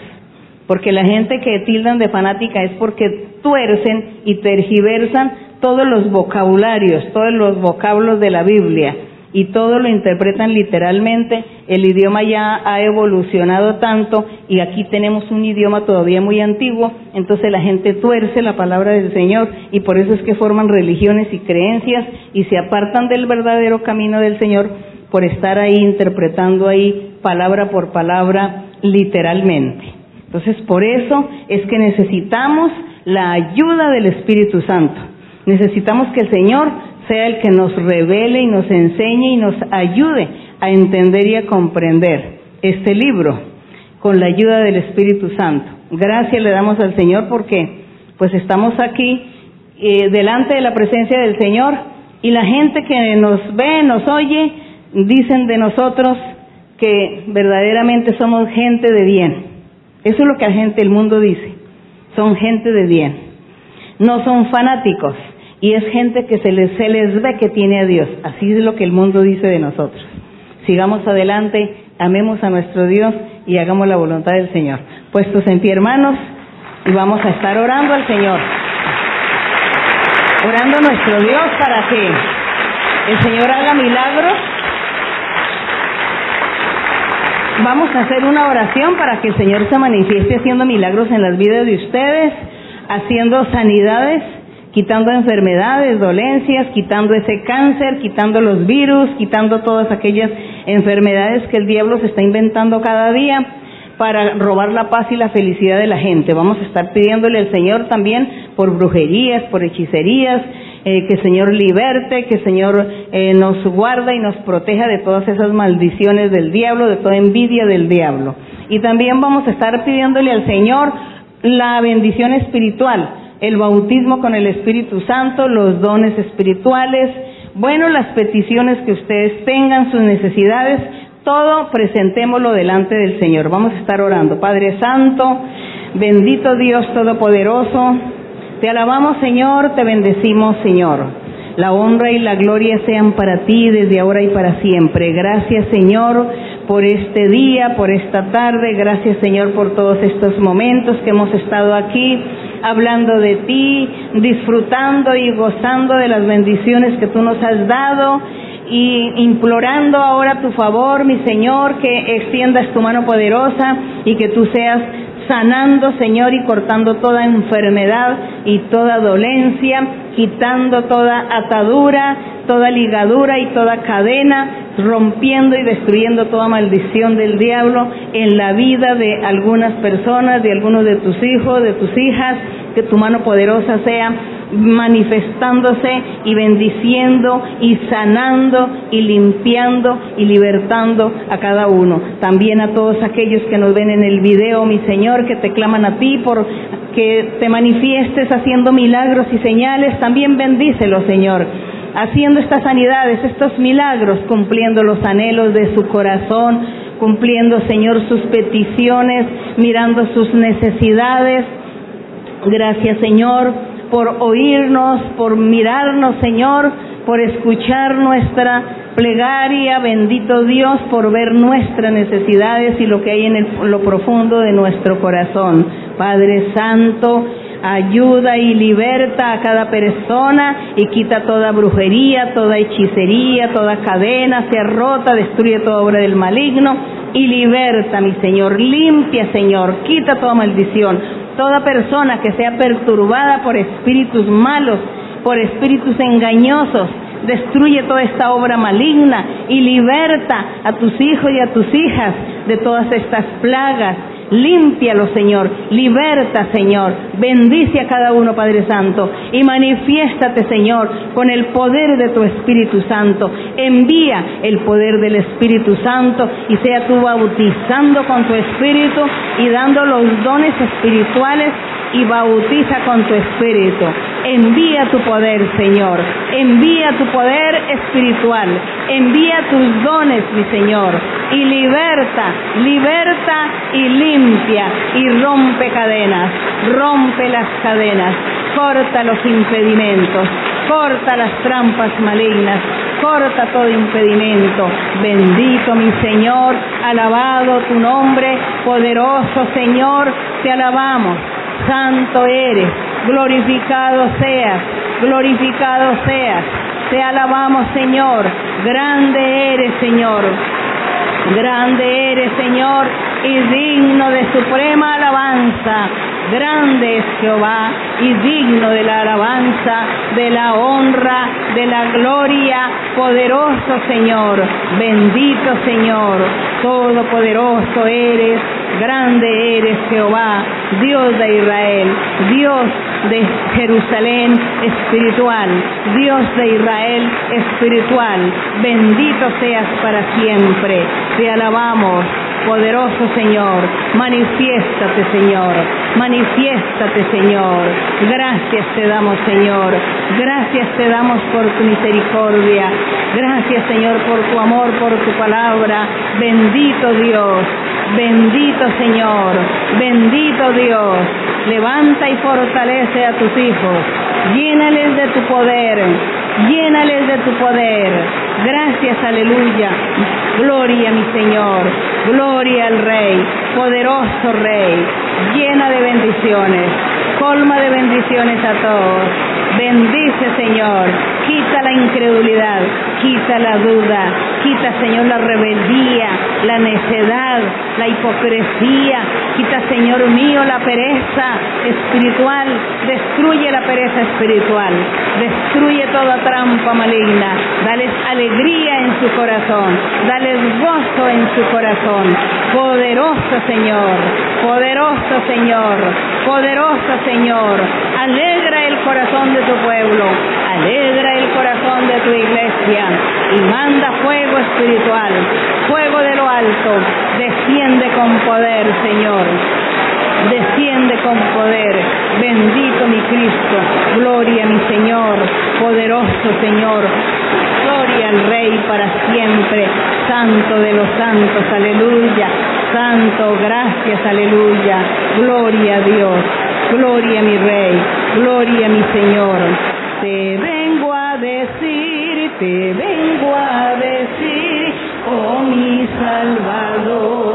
Speaker 7: Porque la gente que tildan de fanática es porque tuercen y tergiversan todos los vocabularios, todos los vocablos de la Biblia y todo lo interpretan literalmente. El idioma ya ha evolucionado tanto y aquí tenemos un idioma todavía muy antiguo, entonces la gente tuerce la palabra del Señor y por eso es que forman religiones y creencias y se apartan del verdadero camino del Señor por estar ahí interpretando ahí palabra por palabra literalmente. Entonces, por eso es que necesitamos la ayuda del Espíritu Santo. Necesitamos que el Señor sea el que nos revele y nos enseñe y nos ayude a entender y a comprender este libro con la ayuda del Espíritu Santo. Gracias le damos al Señor porque pues estamos aquí eh, delante de la presencia del Señor y la gente que nos ve, nos oye, dicen de nosotros que verdaderamente somos gente de bien. Eso es lo que la gente del mundo dice. Son gente de bien. No son fanáticos. Y es gente que se les, se les ve que tiene a Dios. Así es lo que el mundo dice de nosotros. Sigamos adelante, amemos a nuestro Dios y hagamos la voluntad del Señor. Puestos en pie, hermanos, y vamos a estar orando al Señor. Orando a nuestro Dios para que el Señor haga milagros Vamos a hacer una oración para que el Señor se manifieste haciendo milagros en las vidas de ustedes, haciendo sanidades, quitando enfermedades, dolencias, quitando ese cáncer, quitando los virus, quitando todas aquellas enfermedades que el diablo se está inventando cada día para robar la paz y la felicidad de la gente. Vamos a estar pidiéndole al Señor también por brujerías, por hechicerías, eh, que el Señor liberte, que Señor eh, nos guarda y nos proteja de todas esas maldiciones del diablo, de toda envidia del diablo. Y también vamos a estar pidiéndole al Señor la bendición espiritual, el bautismo con el Espíritu Santo, los dones espirituales, bueno, las peticiones que ustedes tengan, sus necesidades, todo presentémoslo delante del Señor. Vamos a estar orando. Padre Santo, bendito Dios Todopoderoso, te alabamos Señor, te bendecimos Señor. La honra y la gloria sean para ti desde ahora y para siempre. Gracias Señor por este día, por esta tarde. Gracias Señor por todos estos momentos que hemos estado aquí hablando de ti, disfrutando y gozando de las bendiciones que tú nos has dado y implorando ahora tu favor, mi Señor, que extiendas tu mano poderosa y que tú seas sanando, Señor, y cortando toda enfermedad y toda dolencia, quitando toda atadura, toda ligadura y toda cadena, rompiendo y destruyendo toda maldición del diablo en la vida de algunas personas, de algunos de tus hijos, de tus hijas, que tu mano poderosa sea manifestándose y bendiciendo y sanando y limpiando y libertando a cada uno. También a todos aquellos que nos ven en el video, mi Señor, que te claman a ti por que te manifiestes haciendo milagros y señales, también bendícelo, Señor haciendo estas sanidades, estos milagros, cumpliendo los anhelos de su corazón, cumpliendo, Señor, sus peticiones, mirando sus necesidades. Gracias, Señor, por oírnos, por mirarnos, Señor, por escuchar nuestra plegaria, bendito Dios, por ver nuestras necesidades y lo que hay en el- lo profundo de nuestro corazón. Padre Santo, ayuda y liberta a cada persona y quita toda brujería, toda hechicería, toda cadena, sea rota, destruye toda obra del maligno y liberta, mi Señor, limpia, Señor, quita toda maldición, toda persona que sea perturbada por espíritus malos, por espíritus engañosos, destruye toda esta obra maligna y liberta a tus hijos y a tus hijas de todas estas plagas. Límpialo, Señor. Liberta, Señor. Bendice a cada uno, Padre Santo. Y manifiéstate, Señor, con el poder de tu Espíritu Santo. Envía el poder del Espíritu Santo y sea tú bautizando con tu Espíritu y dando los dones espirituales y bautiza con tu Espíritu. Envía tu poder, Señor. Envía tu poder espiritual. Envía tus dones, mi Señor. Y liberta, liberta y limpia y rompe cadenas. Rompe las cadenas. Corta los impedimentos. Corta las trampas malignas. Corta todo impedimento. Bendito mi Señor. Alabado tu nombre. Poderoso Señor. Te alabamos. Santo eres, glorificado seas, glorificado seas. Te alabamos, Señor. Grande eres, Señor. Grande eres, Señor, y digno de suprema alabanza. Grande es Jehová y digno de la alabanza, de la honra, de la gloria. Poderoso Señor, bendito Señor, todopoderoso eres, grande eres Jehová, Dios de Israel, Dios de Jerusalén espiritual, Dios de Israel espiritual. Bendito seas para siempre. Te alabamos, poderoso Señor. Manifiéstate, Señor. Manifiéstate, Señor. Gracias te damos, Señor. Gracias te damos por tu misericordia. Gracias, Señor, por tu amor, por tu palabra. Bendito Dios. Bendito Señor. Bendito Dios. Levanta y fortalece a tus hijos. Llénales de tu poder. Llénales de tu poder. Gracias, aleluya. Gloria, mi Señor. Gloria al Rey. Poderoso Rey. Llena de bendiciones. Colma de bendiciones a todos. Bendice, Señor. Quita la incredulidad. Quita la duda. Quita, Señor, la rebeldía, la necedad, la hipocresía. Quita, Señor mío, la pereza espiritual. Destruye la pereza espiritual. Destruye toda trampa maligna. Dales alegría en su corazón. Dales gozo en su corazón. Poderoso Señor. Poderoso Señor. Poderoso Señor. Alegra el corazón de tu pueblo. Alegra el corazón de tu iglesia. Y manda fuego espiritual. Fuego de lo alto. Desciende con poder, Señor desciende con poder. Bendito mi Cristo, gloria mi Señor, poderoso Señor, gloria al Rey para siempre, santo de los santos, aleluya, santo, gracias, aleluya, gloria a Dios, gloria a mi Rey, gloria a mi Señor. Te vengo a decir, te vengo a decir, oh mi Salvador,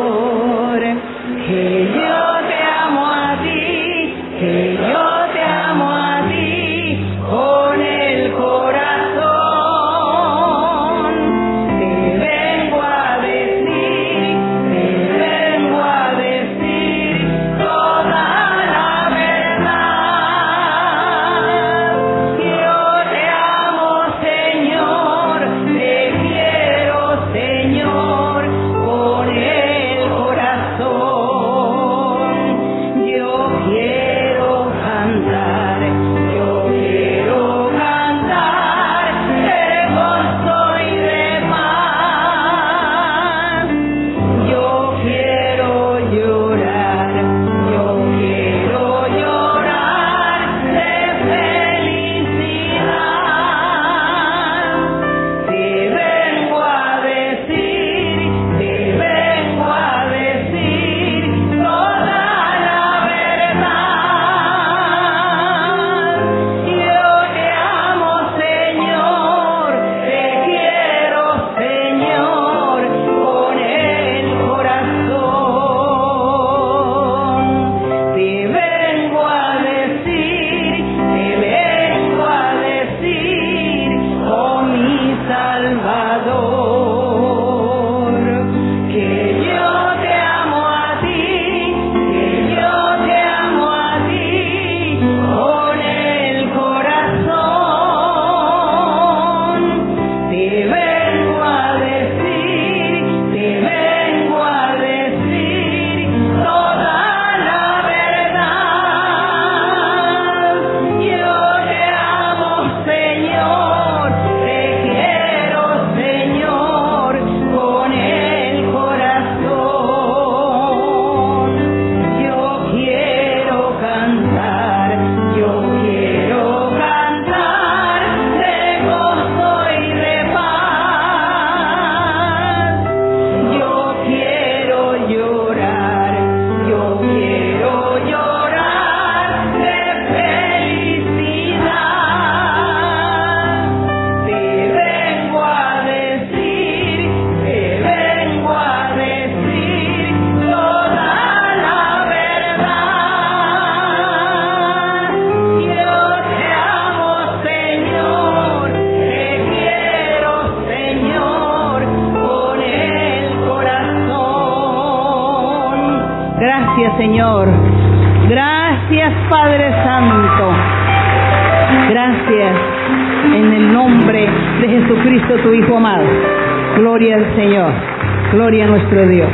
Speaker 7: Dios.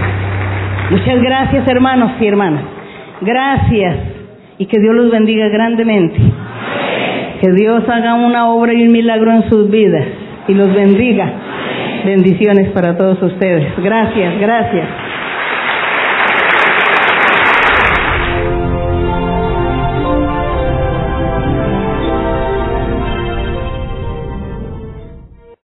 Speaker 7: Muchas gracias, hermanos y hermanas. Gracias. Y que Dios los bendiga grandemente. Que Dios haga una obra y un milagro en sus vidas y los bendiga. Bendiciones para todos ustedes. Gracias, gracias.